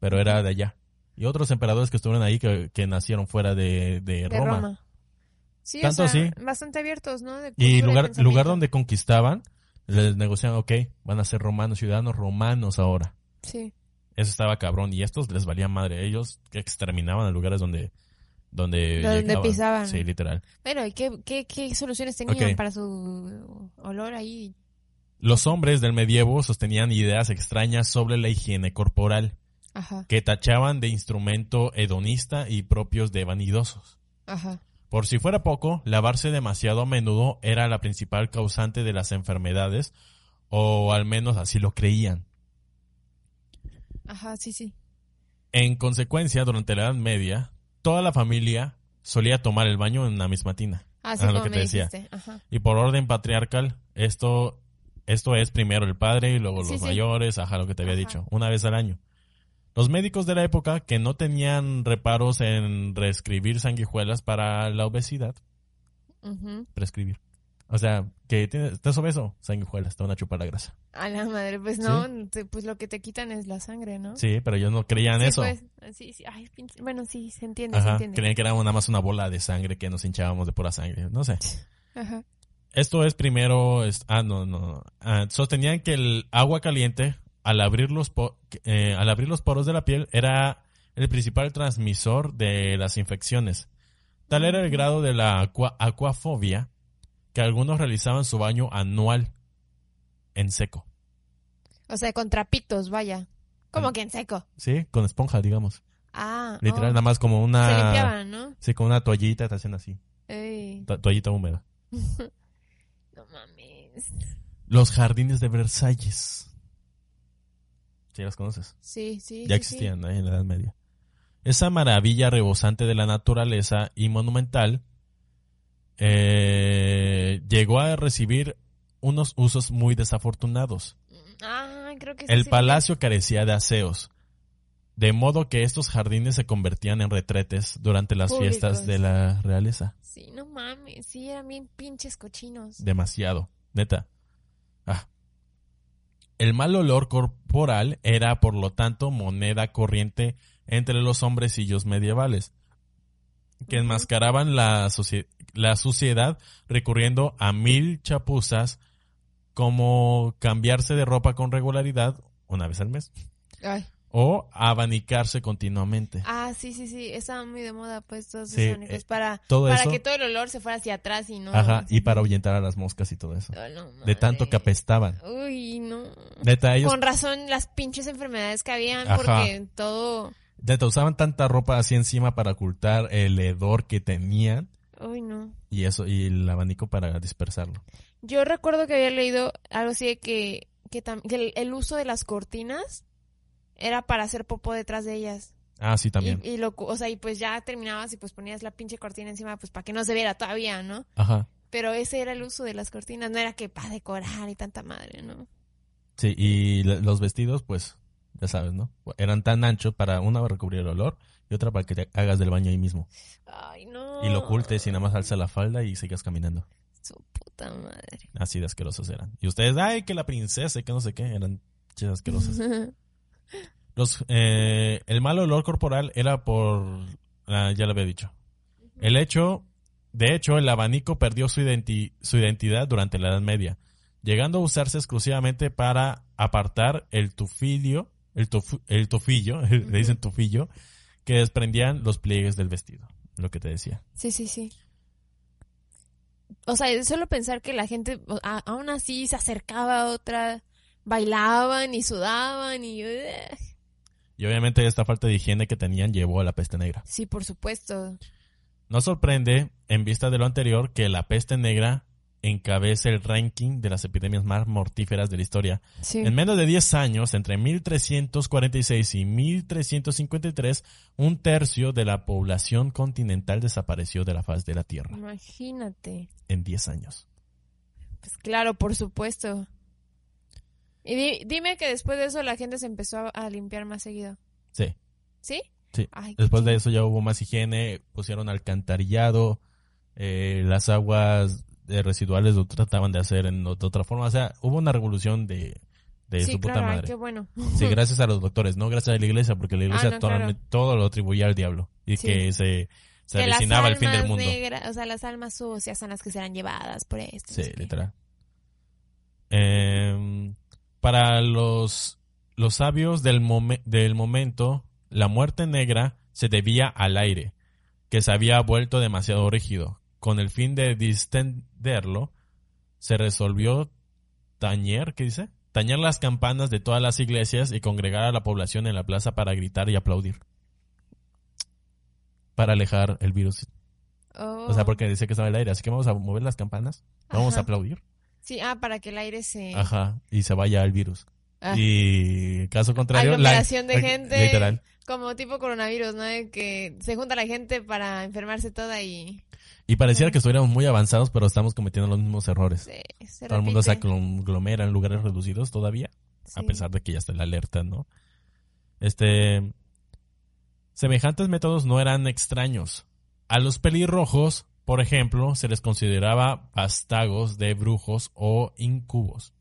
pero era de allá. Y otros emperadores que estuvieron ahí que, que nacieron fuera de, de De Roma. Roma. Sí, Tanto o sea, así. bastante abiertos, ¿no? De Y lugar, lugar donde conquistaban, les negociaban, ok, van a ser romanos, ciudadanos romanos ahora. Sí. Eso estaba cabrón. Y estos les valía madre. Ellos exterminaban a lugares donde... Donde, Donde pisaban. Sí, literal. Bueno, ¿y qué, qué, qué soluciones tenían para su olor ahí? Los hombres del medievo sostenían ideas extrañas sobre la higiene corporal, Ajá. que tachaban de instrumento hedonista y propios de vanidosos. Ajá. Por si fuera poco, lavarse demasiado a menudo era la principal causante de las enfermedades, o al menos así lo creían. Ajá, sí, sí. En consecuencia, durante la Edad Media, toda la familia solía tomar el baño en la misma tina. Así Ah, lo como que me te decía. Ajá. Y por orden patriarcal, esto, esto es primero el padre y luego Sí, los sí. mayores, ajá, lo que te había Ajá. dicho, una vez al año. Los médicos de la época que no tenían reparos en reescribir sanguijuelas para la obesidad, Ujú. prescribir. O sea, que tienes, estás obeso, sanguijuelas, te van a chupar la grasa. A la madre, pues no, te- pues lo que te quitan es la sangre, ¿no? Sí, pero ellos no creían Sí, eso. pues, sí, sí, ay, bueno, sí, se entiende, se entiende. creían que era nada más una bola de sangre que nos hinchábamos de pura sangre. No sé. <laughs> Ajá. Esto es primero, es- ah, no, no. Ah, sostenían que el agua caliente, al abrir los, po- eh, al abrir los poros de la piel, era el principal transmisor de las infecciones. Tal era el grado de la aqua- acuafobia que algunos realizaban su baño anual en seco. O sea, con trapitos, vaya. Como Ah. que en seco. ¿Sí? Con esponja, digamos. Ah, Literal, oh, nada más como Se una... limpiaban, ¿no? Sí, con una toallita, te hacen así. Ey, to- toallita húmeda. <laughs> no mames. Los jardines de Versalles. ¿Sí los conoces? Sí, sí. ya sí, existían ¿eh? en la Edad Media. Esa maravilla rebosante de la naturaleza y monumental eh, llegó a recibir unos usos muy desafortunados. Ah, creo que sí, El sí. palacio carecía de aseos, de modo que estos jardines se convertían en retretes durante las Públicos. fiestas de la realeza. Sí, no mames, sí, eran bien pinches cochinos. Demasiado, neta. Ah. El mal olor corporal era, por lo tanto, moneda corriente entre los hombrecillos medievales, que enmascaraban la suciedad recurriendo a mil chapuzas como cambiarse de ropa con regularidad una vez al mes Ay. O abanicarse continuamente. Ah, sí, sí, sí, estaban muy de moda, pues, todos Sí, esos abanitos eh, para, todo para eso- que todo el olor se fuera hacia atrás y no... Ajá, y para ahuyentar a las moscas y todo eso. Oh, no De tanto que apestaban. Uy, no. Neta, ellos Con razón las pinches enfermedades que habían, Ajá. porque todo... Neta, usaban tanta ropa así encima para ocultar el hedor que tenían Uy, no. y eso, y el abanico para dispersarlo. Yo recuerdo que había leído algo así de que, que, que el, el uso de las cortinas era para hacer popó detrás de ellas. Ah, sí, también. Y, y lo, o sea, y pues ya terminabas y pues ponías la pinche cortina encima, pues para que no se viera todavía, ¿no? Ajá. Pero ese era el uso de las cortinas, no era que para decorar y tanta madre, ¿no? Sí, y los vestidos, pues, ya sabes, ¿no? Eran tan anchos para una recubrir el olor y otra para que te hagas del baño ahí mismo. Ay, no. Y lo ocultes y nada más alza la falda y sigas caminando. Su puta madre. Así de asquerosos eran. Y ustedes, ay, que la princesa y que no sé qué, eran chidas asquerosas. <laughs> Los, eh, el mal olor corporal era por, ah, ya lo había dicho. El hecho, de hecho, el abanico perdió su, identi- su identidad durante la Edad Media, llegando a usarse exclusivamente para apartar el tufilio, el, el tufillo, <laughs> le dicen tufillo, que desprendían los pliegues del vestido, lo que te decía. Sí, sí, sí. O sea, solo pensar que la gente aún así se acercaba a otra, bailaban y sudaban y... ugh. Y obviamente esta falta de higiene que tenían llevó a la peste negra. Sí, por supuesto. No sorprende, en vista de lo anterior, que la peste negra encabece el ranking de las epidemias más mortíferas de la historia. Sí. En menos de 10 años, entre 1346 y 1353, un tercio de la población continental desapareció de la faz de la Tierra. Imagínate. En 10 años. Pues claro, por supuesto. Y di- dime que después de eso la gente se empezó a, limpiar más seguido. Sí. ¿Sí? Sí. Ay, Después de eso ya hubo más higiene, pusieron alcantarillado, eh, las aguas eh, residuales lo trataban de hacer en, de otra forma. O sea, hubo una revolución de, de sí, su puta claro, ay, madre. qué bueno. Sí, <laughs> gracias a los doctores, no gracias a la iglesia, porque la iglesia Ah, no, todo lo atribuía al diablo y Sí. que se, se que avecinaba el fin del mundo. o sea, las almas sucias son las que serán llevadas por esto. Sí, literal. Em, para los, los sabios del, momen- del momento, la muerte negra se debía al aire, que se había vuelto demasiado rígido. Con el fin de distenderlo, se resolvió tañer, ¿qué dice? Tañer las campanas de todas las iglesias y congregar a la población en la plaza para gritar y aplaudir. Para alejar el virus. Oh. O sea, porque dice que estaba el aire, así que vamos a mover las campanas, vamos a aplaudir. Sí, ah, para que el aire se... Ajá, y se vaya el virus. Ah, Y caso contrario, Aglomeración de la- gente. Literal. Como tipo coronavirus, ¿no? De que se junta la gente para enfermarse toda y... Y pareciera que estuviéramos muy avanzados, pero estamos cometiendo los mismos errores. Se, se Todo el mundo se aglomera en lugares reducidos todavía, a Sí. pesar de que ya está la alerta, ¿no? Este. Semejantes métodos no eran extraños. A los pelirrojos, por ejemplo, se les consideraba vástagos de brujos o incubos.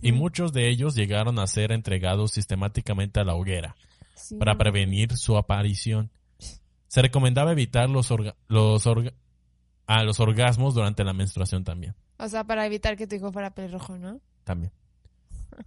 Y muchos de ellos llegaron a ser entregados sistemáticamente a la hoguera. Sí, para prevenir su aparición. Se recomendaba evitar los, orga- los, orga- a los orgasmos durante la menstruación también. O sea, para evitar que tu hijo fuera pelirrojo, ¿no? También.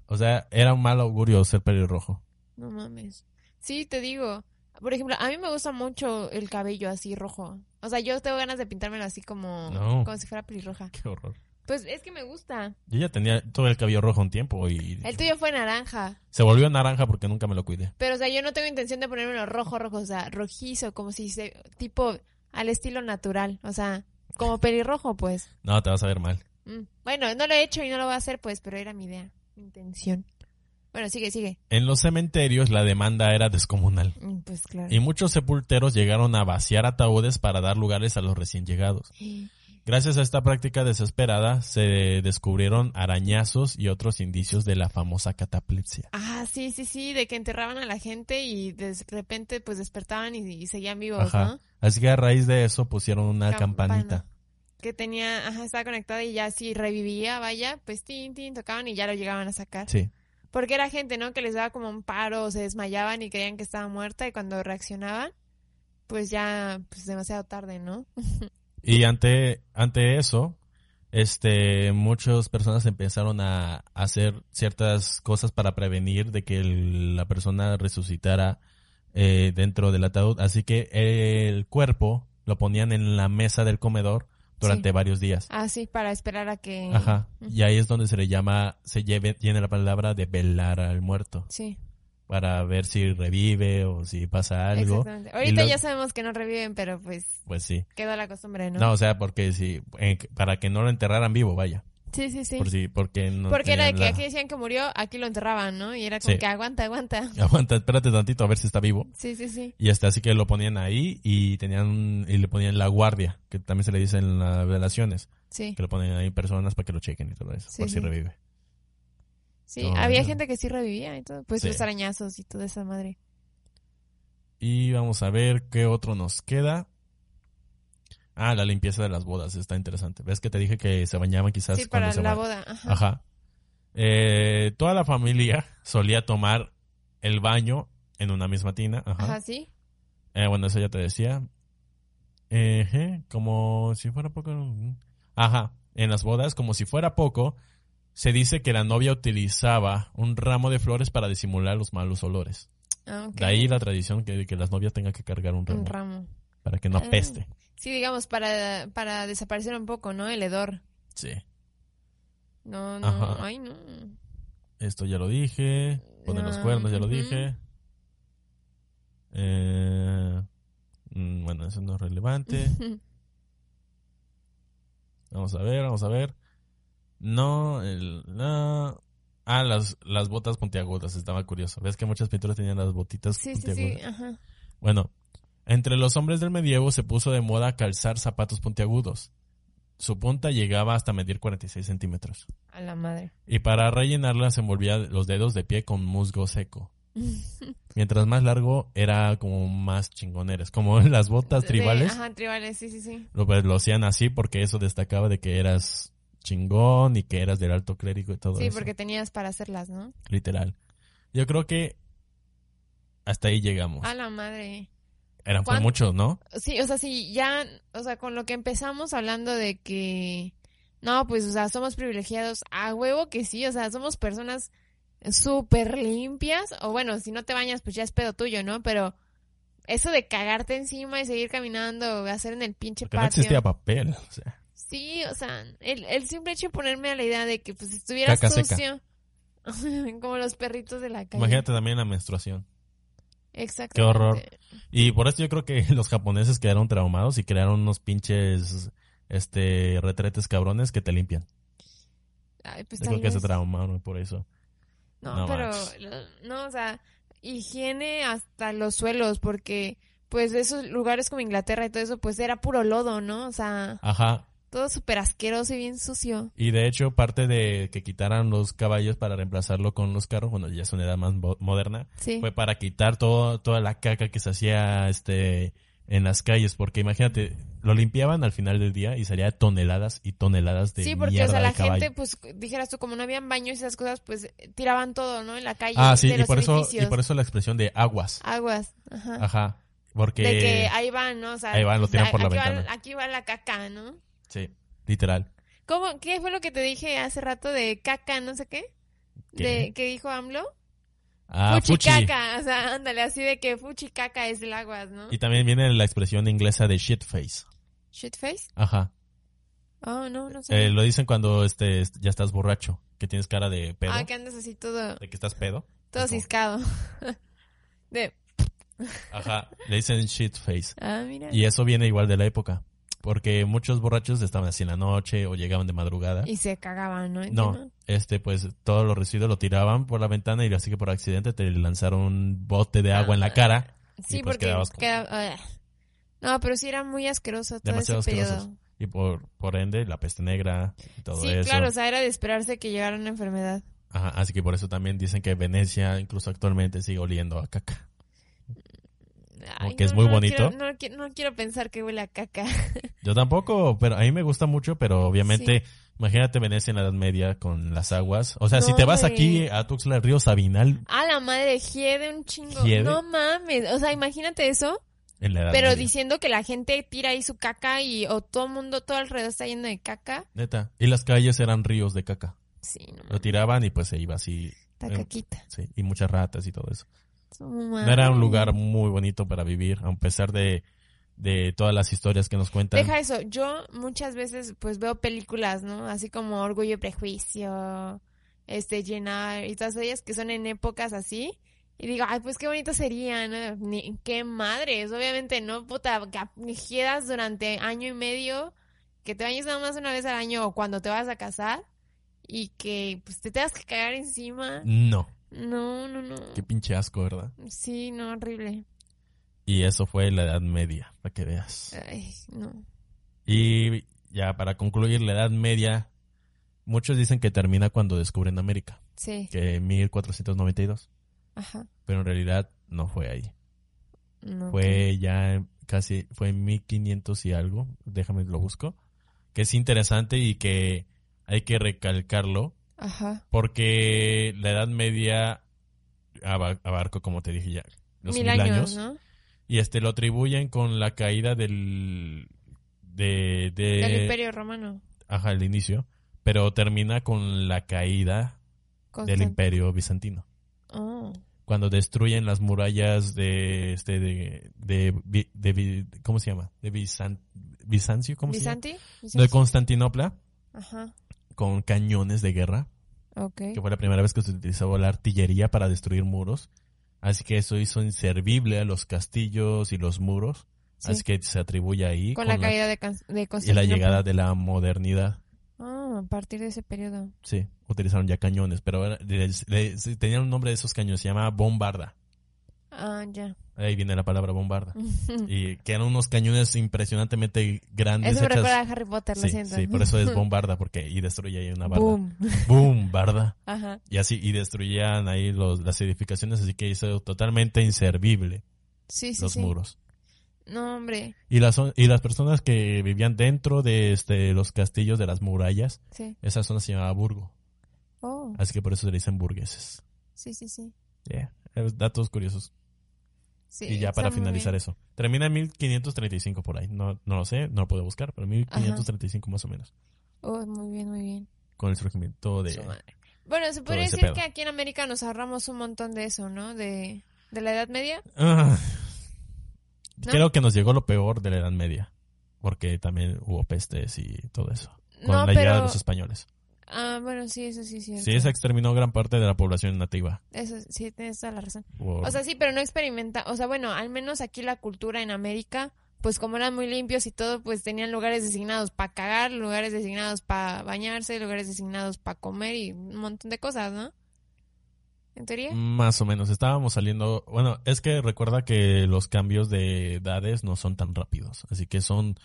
O sea, era un mal augurio ser pelirrojo. No mames. Sí, te digo. Por ejemplo, a mí me gusta mucho el cabello así rojo. O sea, yo tengo ganas de pintármelo así como, No. como si fuera pelirroja. Qué horror. Pues es que me gusta. Yo ya tenía todo el cabello rojo un tiempo y El tuyo fue naranja. se volvió naranja porque nunca me lo cuidé. Pero, o sea, yo no tengo intención de ponérmelo rojo, rojo. O sea, rojizo, como si se... Tipo, al estilo natural. O sea, como pelirrojo, pues. No, te vas a ver mal. Mm. Bueno, no lo he hecho y no lo voy a hacer, pues, pero era mi idea. Mi intención. Bueno, sigue, sigue. En los cementerios la demanda era descomunal. Mm, Pues claro. Y muchos sepulteros llegaron a vaciar ataúdes para dar lugares a los recién llegados. Gracias a esta práctica desesperada se descubrieron arañazos y otros indicios de la famosa cataplepsia. Ah, sí, sí, sí, de que enterraban a la gente y de repente pues despertaban y, y seguían vivos, Ajá. ¿no? Así que a raíz de eso pusieron una Campana. campanita. Que tenía, ajá, estaba conectada y ya si revivía, vaya, pues tin, tin, tocaban y ya lo llegaban a sacar. Sí. Porque era gente, ¿no? Que les daba como un paro se desmayaban y creían que estaba muerta y cuando reaccionaban, pues ya, pues demasiado tarde, ¿no? <laughs> Y ante, ante eso, este, muchas personas empezaron a hacer ciertas cosas para prevenir de que la persona resucitara eh, dentro del ataúd. Así que el cuerpo lo ponían en la mesa del comedor durante Sí. varios días. Ah, sí, para esperar a que... Ajá. Y ahí es donde se le llama, se lleve, tiene la palabra de velar al muerto. Sí, Para ver si revive o si pasa algo. exactamente. Ahorita lo- ya sabemos que no reviven, pero pues Pues sí. quedó la costumbre, ¿no? No, o sea, porque si, en- para que no lo enterraran vivo, vaya. Sí, sí, sí. Por si, porque no Porque era de que la- aquí decían que murió, aquí lo enterraban, ¿no? Y era como Sí. que aguanta, aguanta. <laughs> Aguanta, espérate tantito a ver si está vivo. Sí, sí, sí. Y este, así que lo ponían ahí y tenían, y le ponían la guardia, que también se le dice en las relaciones, Sí, que lo ponen ahí personas para que lo chequen y todo eso, Sí, por si revive. sí. No, Había no. gente que sí revivía y todo. Pues los arañazos y toda esa madre. Y vamos a ver qué otro nos queda. Ah, la limpieza de las bodas, está interesante. ¿Ves que te dije que se bañaban quizás Sí, cuando para se la boda. Ajá. Ajá. Eh, toda la familia <laughs> solía tomar el baño en una misma tina. Ajá. Ajá, sí. Eh, bueno, eso ya te decía. Como si fuera poco. Ajá. En las bodas, como si fuera poco, se dice que la novia utilizaba un ramo de flores para disimular los malos olores. Ah. De ahí la tradición que, de que las novias tengan que cargar un ramo Un ramo. Para que no Ah. apeste. Sí, digamos, para, para desaparecer un poco, ¿no? El hedor. Sí. No, no. Ajá. Ay, no. Esto ya lo dije. Poner los Ah, cuernos, ya lo dije. Eh, mm, bueno, eso no es relevante. <laughs> Vamos a ver, vamos a ver. No, el, no. Ah, las, las botas puntiagudas, estaba curioso. ¿Ves que muchas pinturas tenían las botitas sí, sí, puntiagudas? sí. Ajá. Bueno, entre los hombres del medievo se puso de moda calzar zapatos puntiagudos. Su punta llegaba hasta medir 46 centímetros. A la madre. Y para rellenarla se envolvía los dedos de pie con musgo seco. <laughs> Mientras más largo, era como más chingoneres. Como <laughs> las botas De- tribales. Ajá, tribales, sí, sí, sí. Lo, pues, lo hacían así porque eso destacaba de que eras chingón y que eras del alto clérigo y todo Sí, eso. porque tenías para hacerlas, ¿no? Literal. Yo creo que hasta ahí llegamos. A la madre. Eran ¿cuán- muchos, ¿no? Sí, o sea, sí, ya, o sea, con lo que empezamos hablando de que, no, pues, o sea, somos privilegiados, a huevo que sí, o sea, somos personas súper limpias, o bueno, si no te bañas, pues ya es pedo tuyo, ¿no? Pero eso de cagarte encima y seguir caminando, hacer en el pinche Porque no patio. existía papel. O sea, Sí, o sea, el, el simple hecho de ponerme a la idea de que, pues, estuvieras Caca seca. sucio, <laughs> como los perritos de la calle. imagínate también la menstruación. Exacto. Qué horror. Y por eso yo creo que <laughs> los japoneses quedaron traumados y crearon unos pinches este retretes cabrones que te limpian. Ay, pues Yo creo que se traumaron por eso. No, No pero, lo- no, o sea, higiene hasta los suelos, porque, pues, esos lugares como Inglaterra y todo eso, pues, era puro lodo, ¿no? O sea, Ajá. Todo súper asqueroso y bien sucio. Y de hecho, parte de que quitaran los caballos para reemplazarlo con los carros, bueno, ya es una edad más mo- moderna, Sí. fue para quitar todo, toda la caca que se hacía este en las calles, porque imagínate, lo limpiaban al final del día y salía toneladas y toneladas de Sí, porque, mierda o sea, la gente, pues, dijeras tú, como no habían baños y esas cosas, pues, tiraban todo, ¿no? En la calle. Ah, sí, de y los por eso y por eso la expresión de aguas. Aguas, ajá. Ajá. Porque De que ahí van, ¿no? O sea, Ahí van, lo tiran por la aquí va- ventana. aquí va la caca, ¿no? Sí, literal. ¿Cómo? ¿Qué fue lo que te dije hace rato de caca, no sé qué? ¿Qué? De, ¿Qué dijo AMLO? Ah, fuchi. Fuchicaca, o sea, ándale, así de que fuchicaca es el aguas, ¿no? Y también viene la expresión inglesa de shitface. ¿Shitface? Ajá. Oh, no, no sé. Eh, lo dicen cuando este ya estás borracho, que tienes cara de pedo, ah, que andas así todo, de que estás pedo. todo ciscado. <laughs> de, Ajá, le dicen shitface. ah, mira. Y eso viene igual de la época. Porque muchos borrachos estaban así en la noche o llegaban de madrugada. Y se cagaban, ¿no? No, este, pues todos los residuos lo tiraban por la ventana y así que por accidente te lanzaron un bote de agua en la cara. Sí, y pues porque quedabas queda- ah. No, pero sí era muy asqueroso todo Demasiado ese periodo. asquerosos. Y por, por ende, la peste negra y todo Sí, eso. claro, o sea, era de esperarse que llegara una enfermedad. Ajá, así que por eso también dicen que Venecia, incluso actualmente, sigue oliendo a caca. Ay, que es muy no bonito. Quiero, no, qui- no quiero pensar que huele a caca. <laughs> Yo tampoco, pero a mí me gusta mucho, pero obviamente, imagínate Venecia en la Edad Media con las aguas. O sea, si No, te vas aquí a Tuxtla, el río Sabinal, A la madre, hiede un chingo. ¿Hiede? No mames, o sea, imagínate eso, en la Edad pero Media. diciendo que la gente tira ahí su caca y o todo el mundo, todo alrededor está lleno de caca. Neta. Y las calles eran ríos de caca. Sí, no Lo tiraban y pues se iba así. está eh, caquita. Sí, y muchas ratas y todo eso. No era un lugar muy bonito para vivir, a pesar de, de todas las historias que nos cuentan. Deja eso, yo muchas veces pues veo películas, ¿no? Así como Orgullo y Prejuicio, este, Llenar y todas ellas que son en épocas así. Y digo, ay, pues qué bonito sería, ¿no? Ni, qué madres, obviamente, ¿no? Puta, que quedas durante año y medio, que te bañes nada más una vez al año o cuando te vas a casar y que pues te tengas que cagar encima. No, No, no, no. qué pinche asco, ¿verdad? Sí, no, horrible. Y eso fue la Edad Media, para que veas. Ay, no. Y ya para concluir, la Edad Media, muchos dicen que termina cuando descubren América, Sí, que en 1492, ajá. pero en realidad no fue ahí. No, Fue ya casi, fue en 1500 y algo, déjame lo busco, que es interesante y que hay que recalcarlo, Ajá. porque la Edad Media aba- abarcó, como te dije ya, los Mil mil, años, años, ¿no? y este lo atribuyen con la caída del... De, de, Del Imperio Romano. Ajá, el inicio. Pero termina con la caída del Constan- Imperio Bizantino. Oh, Cuando destruyen las murallas de este de de, de ¿cómo se llama? De Bizan- Bizancio, ¿cómo se ¿Bizanti? llama? De. Constantinopla Ajá. Con cañones de guerra, Ok. que fue la primera vez que se utilizó la artillería para destruir muros. Así que eso hizo inservible a los castillos y los muros. Sí. Así que se atribuye ahí Con la caída de, de y la llegada de la modernidad. Ah, a partir de ese periodo. Sí, utilizaron ya cañones, pero era- les- les- tenían un nombre de esos cañones, se llama bombarda. Ah, ya. Ahí viene la palabra bombarda. <laughs> Y que eran unos cañones impresionantemente grandes. Eso me hechas- recuerda a Harry Potter, lo siento. sí, por eso es <laughs> bombarda, porque y destruye ahí una barda. Boom. <laughs> Boom, barda. Ajá. Y así, y destruían ahí los, las edificaciones, así que hizo totalmente inservible Sí, sí, los sí. muros. No, hombre. Y las, y las personas que vivían dentro de este, los castillos de las murallas, Sí. esa zona se llamaba Burgo. Oh, Así que por eso se le dicen burgueses. sí, sí, sí. Yeah. Eh, Datos curiosos. Sí y ya para finalizar bien. eso. Termina en 1535 por ahí. No, no lo sé, no lo puedo buscar, pero 1535 más o menos. Oh, muy bien, muy bien. Con el surgimiento de... Su madre. Bueno, se podría decir pedo. que aquí en América nos ahorramos un montón de eso, ¿no? De, de la Edad Media. Ah. ¿No? Creo que nos llegó lo peor de la Edad Media. Porque también hubo pestes y todo eso. Con No, la llegada de los españoles. Ah, bueno, sí, eso sí es cierto. Sí, se exterminó gran parte de la población nativa. Eso sí, tienes toda la razón. O sea, sí, pero no experimenta, o sea, bueno, al menos aquí la cultura en América, pues como eran muy limpios y todo, pues tenían lugares designados para cagar, lugares designados para bañarse, lugares designados para comer y un montón de cosas, ¿no? ¿En teoría? Más o menos. Estábamos saliendo... Bueno, es que recuerda que los cambios de edades no son tan rápidos. Así que son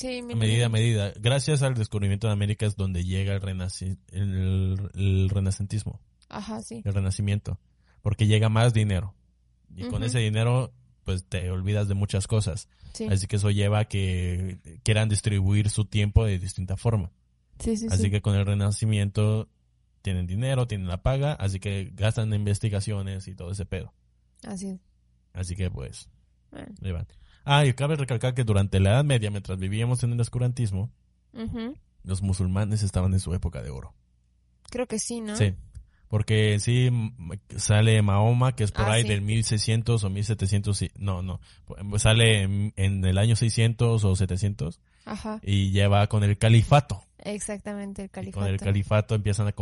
Sí, mi medida a medida. Gracias al descubrimiento de América es donde llega el, renaci- el, el renacentismo, Ajá, sí. el renacimiento. Porque llega más dinero. Y con ese dinero, pues te olvidas de muchas cosas. Sí, Así que eso lleva a que quieran distribuir su tiempo de distinta forma. sí, sí. Así sí. que con el renacimiento tienen dinero, tienen la paga, así que gastan en investigaciones y todo ese pedo. Así es. Así que pues, Bueno. ahí van. Ah, y cabe recalcar que durante la Edad Media, mientras vivíamos en el oscurantismo, Ujú. los musulmanes estaban en su época de oro. Creo que sí, ¿no? Sí. Porque sí sale Mahoma, que es por Ah, ahí sí. del 1600 o 1700, y- no, no, sale en, en el año 600 o 700 Ajá. y lleva con el califato. Exactamente, el Y califato. con el califato empiezan a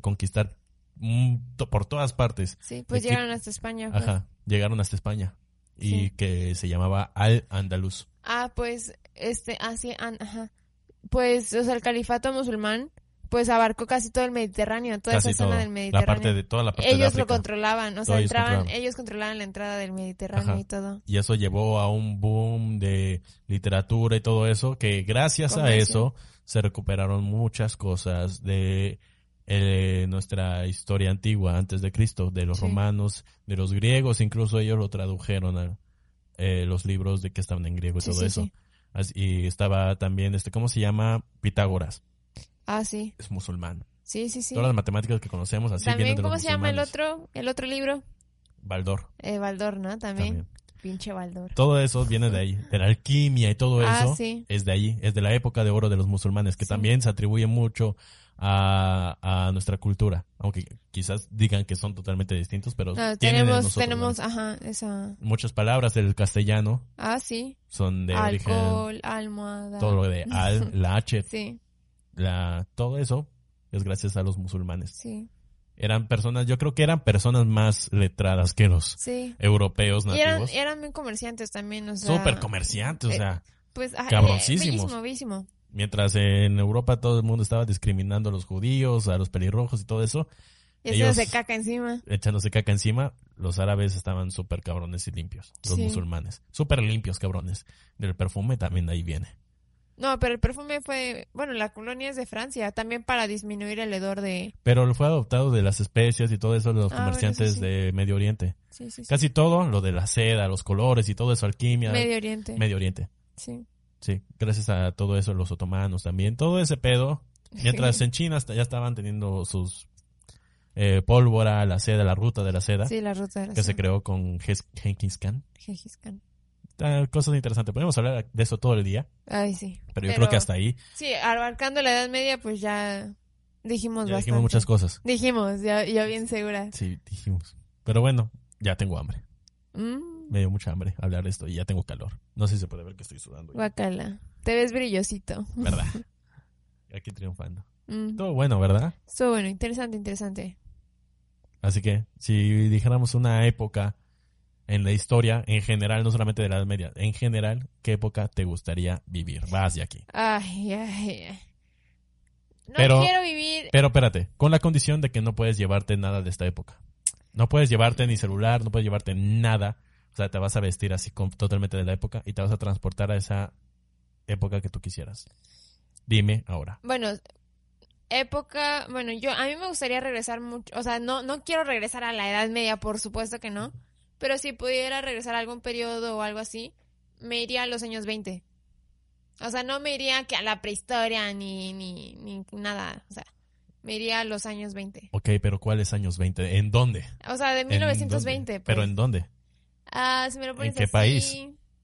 conquistar mm, por todas partes. Sí, pues Aquí- llegaron hasta España. pues. Ajá, llegaron hasta España. Y Sí. que se llamaba Al-Andalus. Ah, pues, este, así, an- ajá. Pues, o sea, el califato musulmán, pues abarcó casi todo el Mediterráneo, toda Casi esa zona todo. del La Mediterráneo. parte de toda la parte de ellos África. lo controlaban, o sea, ellos entraban, controlaban. ellos controlaban la entrada del Mediterráneo Ajá. y todo. Y eso llevó a un boom de literatura y todo eso, que gracias a Comercio. eso se recuperaron muchas cosas de eh, nuestra historia antigua, antes de Cristo, de los Sí. romanos, de los griegos, incluso ellos lo tradujeron a eh, los libros de que estaban en griego y Sí, todo sí, eso. Así- y estaba también, este, ¿cómo se llama? Pitágoras, Ah, sí. es musulmán. Sí, sí, sí. Todas las matemáticas que conocemos así También, ¿cómo se llama el otro, el otro libro? Baldor, Eh, Baldor, ¿no? También. también. Pinche Baldor. Todo eso viene de ahí, de la alquimia y todo Ah, eso sí. es de ahí, es de la época de oro de los musulmanes, que Sí. también se atribuye mucho a, a nuestra cultura, aunque quizás digan que son totalmente distintos, pero No, tenemos, tenemos, ¿no? ajá, esa. muchas palabras del castellano Ah, sí. son de origen, Alcohol, almohada. todo lo de <laughs> al, la h, Sí, la, todo eso es gracias a los musulmanes. sí, Eran personas, yo creo que eran personas más letradas que los sí. europeos Y eran, nativos. eran bien comerciantes también, o sea. Súper comerciantes, o eh, sea, Pues, ajá, cabroncísimos. eh, Bellísimo, bellísimo. Mientras en Europa todo el mundo estaba discriminando a los judíos, a los pelirrojos y todo eso, Y Ellos- se caca encima. echándose caca encima, los árabes estaban súper cabrones y limpios, los Sí. musulmanes, súper limpios cabrones. Del perfume también de ahí viene. No, pero el perfume fue, bueno, la colonia es de Francia, también para disminuir el hedor de... Pero fue adoptado de las especias y todo eso de los Ah, comerciantes sí. de Medio Oriente. Sí. Casi todo, lo de la seda, los colores y todo eso, alquimia. Medio Oriente. Medio Oriente. Sí. Sí, gracias a todo eso, los otomanos también. Todo ese pedo. Mientras en China hasta- ya estaban teniendo sus eh, pólvora, la seda, la ruta de la seda, Sí, la ruta de la que se creó con Genghis Khan. Ah, cosas interesantes. Podemos hablar de eso todo el día, Ay, sí. pero yo creo que hasta ahí Sí, abarcando la Edad Media, pues ya dijimos ya bastante. dijimos muchas cosas. Dijimos, ya, ya bien segura. Sí, dijimos. Pero bueno, ya tengo hambre. Mm, Me dio mucha hambre hablar de esto y ya tengo calor. No sé si se puede ver que estoy sudando. guacala. Te ves brillosito. ¿Verdad? <laughs> Aquí triunfando. Mm. Todo bueno, ¿verdad? Estuvo bueno, interesante, interesante. Así que si dijéramos una época en la historia, en general, no solamente de la Edad Media, en general, ¿qué época te gustaría vivir? Vas de aquí. Ay, ay, ay. No Pero- quiero vivir. Pero espérate, con la condición de que no puedes llevarte nada de esta época. No puedes llevarte ni celular, no puedes llevarte nada. O sea, te vas a vestir así con- totalmente de la época y te vas a transportar a esa época que tú quisieras. Dime ahora. Bueno, época. Bueno, yo. A mí me gustaría regresar mucho. O sea, no, no quiero regresar a la Edad Media, por supuesto que no. Pero si pudiera regresar a algún periodo o algo así, me iría a los años 20. O sea, no me iría que a la prehistoria ni, ni, ni nada. O sea, me iría a los años 20. Ok, pero ¿cuáles años 20? ¿En dónde? O sea, de ¿En 1920. dónde? Pues. ¿Pero en dónde? Ah, si me lo pones qué así, país?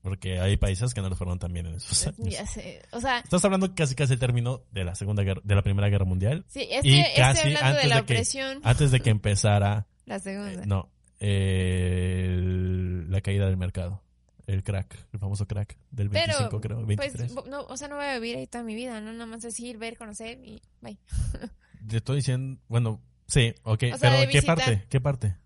Porque hay países que no lo fueron tan bien en esos años. Ya sé. O sea, Estás hablando casi casi el término de la segunda guerra, de la primera guerra mundial, sí, es Y que estoy casi hablando antes de la de que- opresión. antes de que empezara, <laughs> La eh, segunda. no, eh, el- la caída del mercado, el crack, el famoso crack del 25 Pero, creo, Pues, 23. bo- no, o sea, no voy a vivir ahí toda mi vida, ¿no? Nada más es ir, ver, conocer y bye. <laughs> Te estoy diciendo, bueno, sí, ok, O sea, pero ¿qué parte? ¿Qué parte?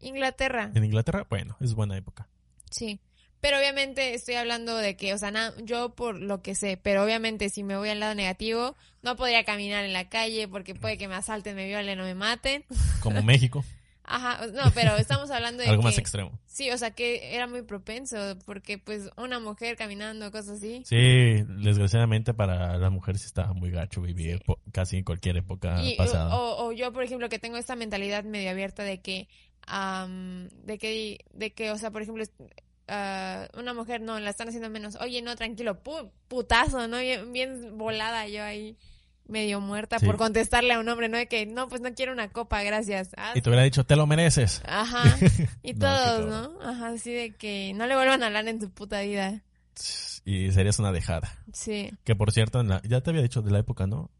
Inglaterra, ¿En Inglaterra? Bueno, es buena época. sí. Pero obviamente estoy hablando de que, o sea, na- yo por lo que sé, pero obviamente si me voy al lado negativo, no podría caminar en la calle porque puede que me asalten, me violen o me maten. <laughs> Como México, Ajá, no, pero estamos hablando de <laughs> algo que... más extremo. Sí, o sea, que era muy propenso porque pues una mujer caminando, cosas así. Sí, desgraciadamente para la mujer sí estaba muy gacho vivir casi en cualquier época Y, pasada. o, o yo, por ejemplo, que tengo esta mentalidad medio abierta de que, am, de que, de que, o sea, por ejemplo, ah, una mujer no, la están haciendo menos. Oye, no, tranquilo, pu- putazo, ¿no? Bien, bien volada yo ahí, medio muerta Sí. por contestarle a un hombre, ¿no? De que, no, pues no quiero una copa, gracias. Ah, Y te hubiera dicho, te lo mereces. Ajá. <laughs> Y No, todos. ¿no? Ajá, así de que no le vuelvan a hablar en su puta vida. Y serías una dejada. Sí. Que por cierto, en la- ya te había dicho de la época, ¿no?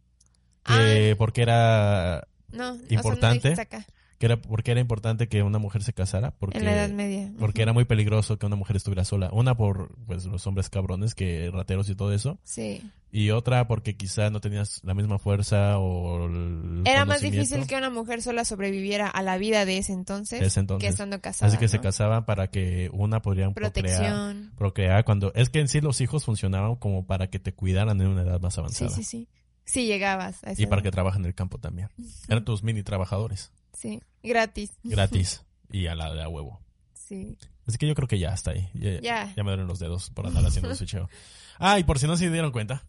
Que porque era No, o sea, no Importante. acá. Que era porque era importante que una mujer se casara porque en la Edad Media. porque era muy peligroso que una mujer estuviera sola. Una por pues los hombres cabrones que rateros y todo eso Sí. y otra porque quizá no tenías la misma fuerza o el Era más difícil que una mujer sola sobreviviera a la vida de ese entonces, de ese entonces. que estando casada. Así que se casaban para que una podrían procrear, Protección. procrear cuando es que en sí los hijos funcionaban como para que te cuidaran en una edad más Sí, avanzada sí, sí. Sí, llegabas a esa y para que trabajen en el campo también. Eran tus mini trabajadores Sí, gratis. gratis <laughs> y a la de a huevo. Sí. Así que yo creo que ya está ahí. Ya, Ya. ya me duelen los dedos por andar haciendo el <laughs> switcheo. Ah, y por si no se dieron cuenta.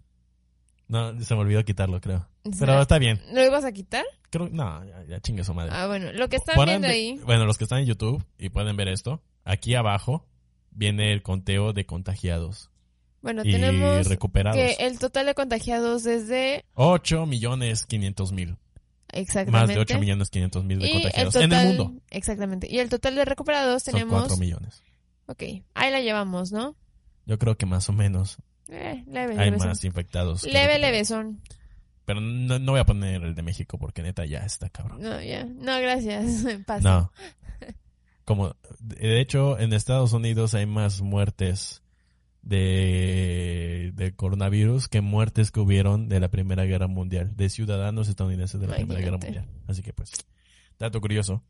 No, se me olvidó quitarlo, creo. Pero está bien. ¿Lo ibas a quitar? Creo, no, ya, ya chingue su madre. Ah, bueno, lo que están Pueden viendo ahí. Bueno, los que están en YouTube y pueden ver esto, aquí abajo viene el conteo de contagiados Bueno, y tenemos recuperados. que el total de contagiados desde 8 millones 500 mil. Exactamente Más de 8 millones 500 mil de y contagiados el total, en el mundo. Exactamente. Y el total de recuperados Son tenemos 4 millones. Ok, ahí la llevamos, ¿no? Yo creo que más o menos Eh, leve, hay leve. más infectados. que Leve, leve son. Pero no, no voy a poner el de México porque neta ya está cabrón. No, ya. No, gracias. <laughs> Paso. No. Como, de hecho, en Estados Unidos hay más muertes de, de coronavirus que muertes que hubieron de la Primera Guerra Mundial, de ciudadanos estadounidenses de la Primera Guerra. Mundial. Así que pues, dato curioso,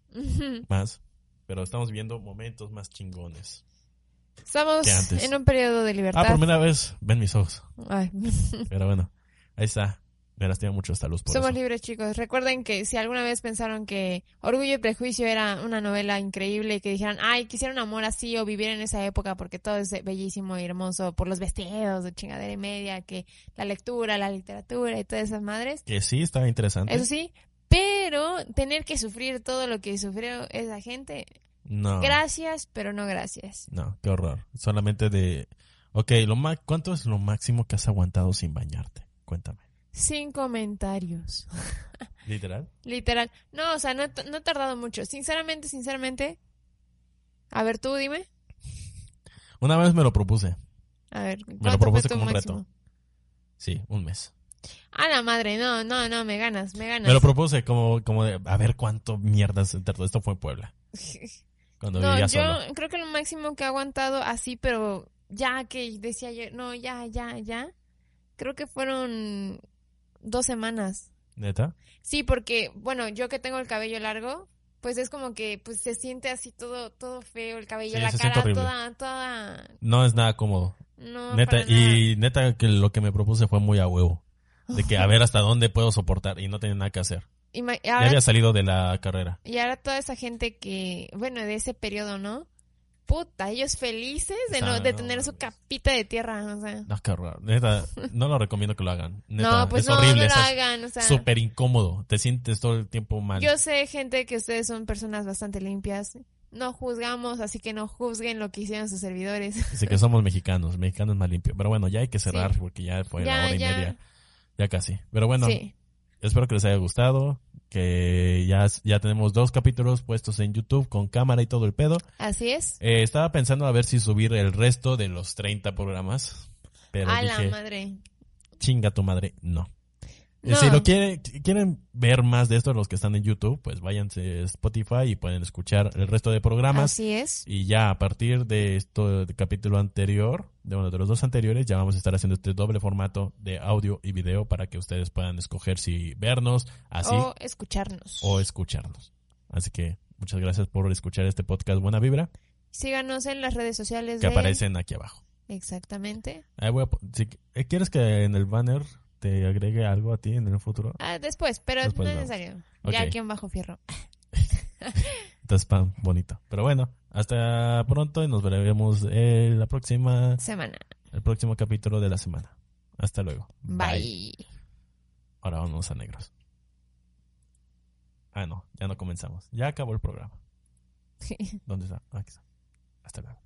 más. Pero estamos viendo momentos más chingones. Estamos en un periodo de Ah, libertad. por primera vez, ven mis ojos. Ay. <laughs> Pero bueno, ahí está. Me lastima mucho esta luz por Somos eso. libres, chicos. Recuerden que si alguna vez pensaron que Orgullo y Prejuicio era una novela increíble y que dijeran, ay, quisiera un amor así o vivir en esa época porque todo es bellísimo y hermoso por los vestidos de chingadera y media, que la lectura, la literatura y todas esas madres. Que sí, estaba interesante. Eso sí, pero tener que sufrir todo lo que sufrió esa gente, No. gracias, pero no gracias. No, qué horror. Solamente de... Ok, lo ma- ¿cuánto es lo máximo que has aguantado sin bañarte? Cuéntame. Sin comentarios. <laughs> ¿Literal? Literal. No, o sea, no, no he tardado mucho. Sinceramente, sinceramente. A ver, tú dime. Una vez me lo propuse. A ver, Me lo ¿cuánto propuse como un máximo? reto. Sí, un mes. A la madre, no, no, no, me ganas, me ganas. Me lo propuse como, como de, a ver cuánto mierdas se tardó. Esto fue en Puebla, <laughs> cuando no, vivía yo creo que lo máximo que he aguantado así, pero ya que decía yo, no, ya, ya, ya. Creo que fueron dos semanas. ¿Neta? Sí, porque, bueno, yo que tengo el cabello largo, pues es como que pues se siente así todo, todo feo, el cabello, Sí, la cara toda, toda, No es nada cómodo. no, neta, para nada. y neta que lo que me propuse fue muy a huevo. De que a ver hasta dónde puedo soportar y no tenía nada que hacer. Ya ahora había salido de la carrera. Y ahora toda esa gente que, bueno, de ese periodo, ¿no? Puta, ellos felices de no, de no tener su capita de tierra, o sea. No, qué horror. Neta, no lo recomiendo que lo hagan. Neta, no, pues es no, horrible. lo hagan, o sea. súper incómodo. Te sientes todo el tiempo mal. Yo sé, gente, que ustedes son personas bastante limpias. No juzgamos, así que no juzguen lo que hicieron sus servidores. Dice que somos mexicanos. Mexicanos más limpio. Pero bueno, ya hay que cerrar Sí. porque ya fue Ya, la hora y ya. media. Ya casi. Pero bueno, sí, espero que les haya gustado. Que ya, ya tenemos dos capítulos puestos en YouTube con cámara y todo el pedo. así es. Eh, estaba pensando a ver si subir el resto de los 30 programas. Pero A la dije, madre. chinga tu madre, no. No. Si lo quieren, quieren ver más de esto, los que están en YouTube, pues váyanse a Spotify y pueden escuchar el resto de programas. Así es. Y ya a partir de esto, del capítulo anterior, de uno de los dos anteriores, ya vamos a estar haciendo este doble formato de audio y video para que ustedes puedan escoger si vernos así O escucharnos. o escucharnos. Así que muchas gracias por escuchar este podcast Buena Vibra Síganos en las redes sociales que de... aparecen aquí abajo. Exactamente. Ahí voy a si eh, quieres que en el banner te agregue algo a ti en el futuro, Ah, después, pero Después no es necesario. Ya aquí en Bajo Fierro. <laughs> <laughs> está spam bonito. Pero bueno, hasta pronto y nos veremos en la próxima, Semana. el próximo capítulo de la semana. Hasta luego. Bye. Ahora vamos a negros. Ah, no, ya no comenzamos. Ya acabó el programa. <laughs> ¿Dónde está? Aquí está. Hasta luego.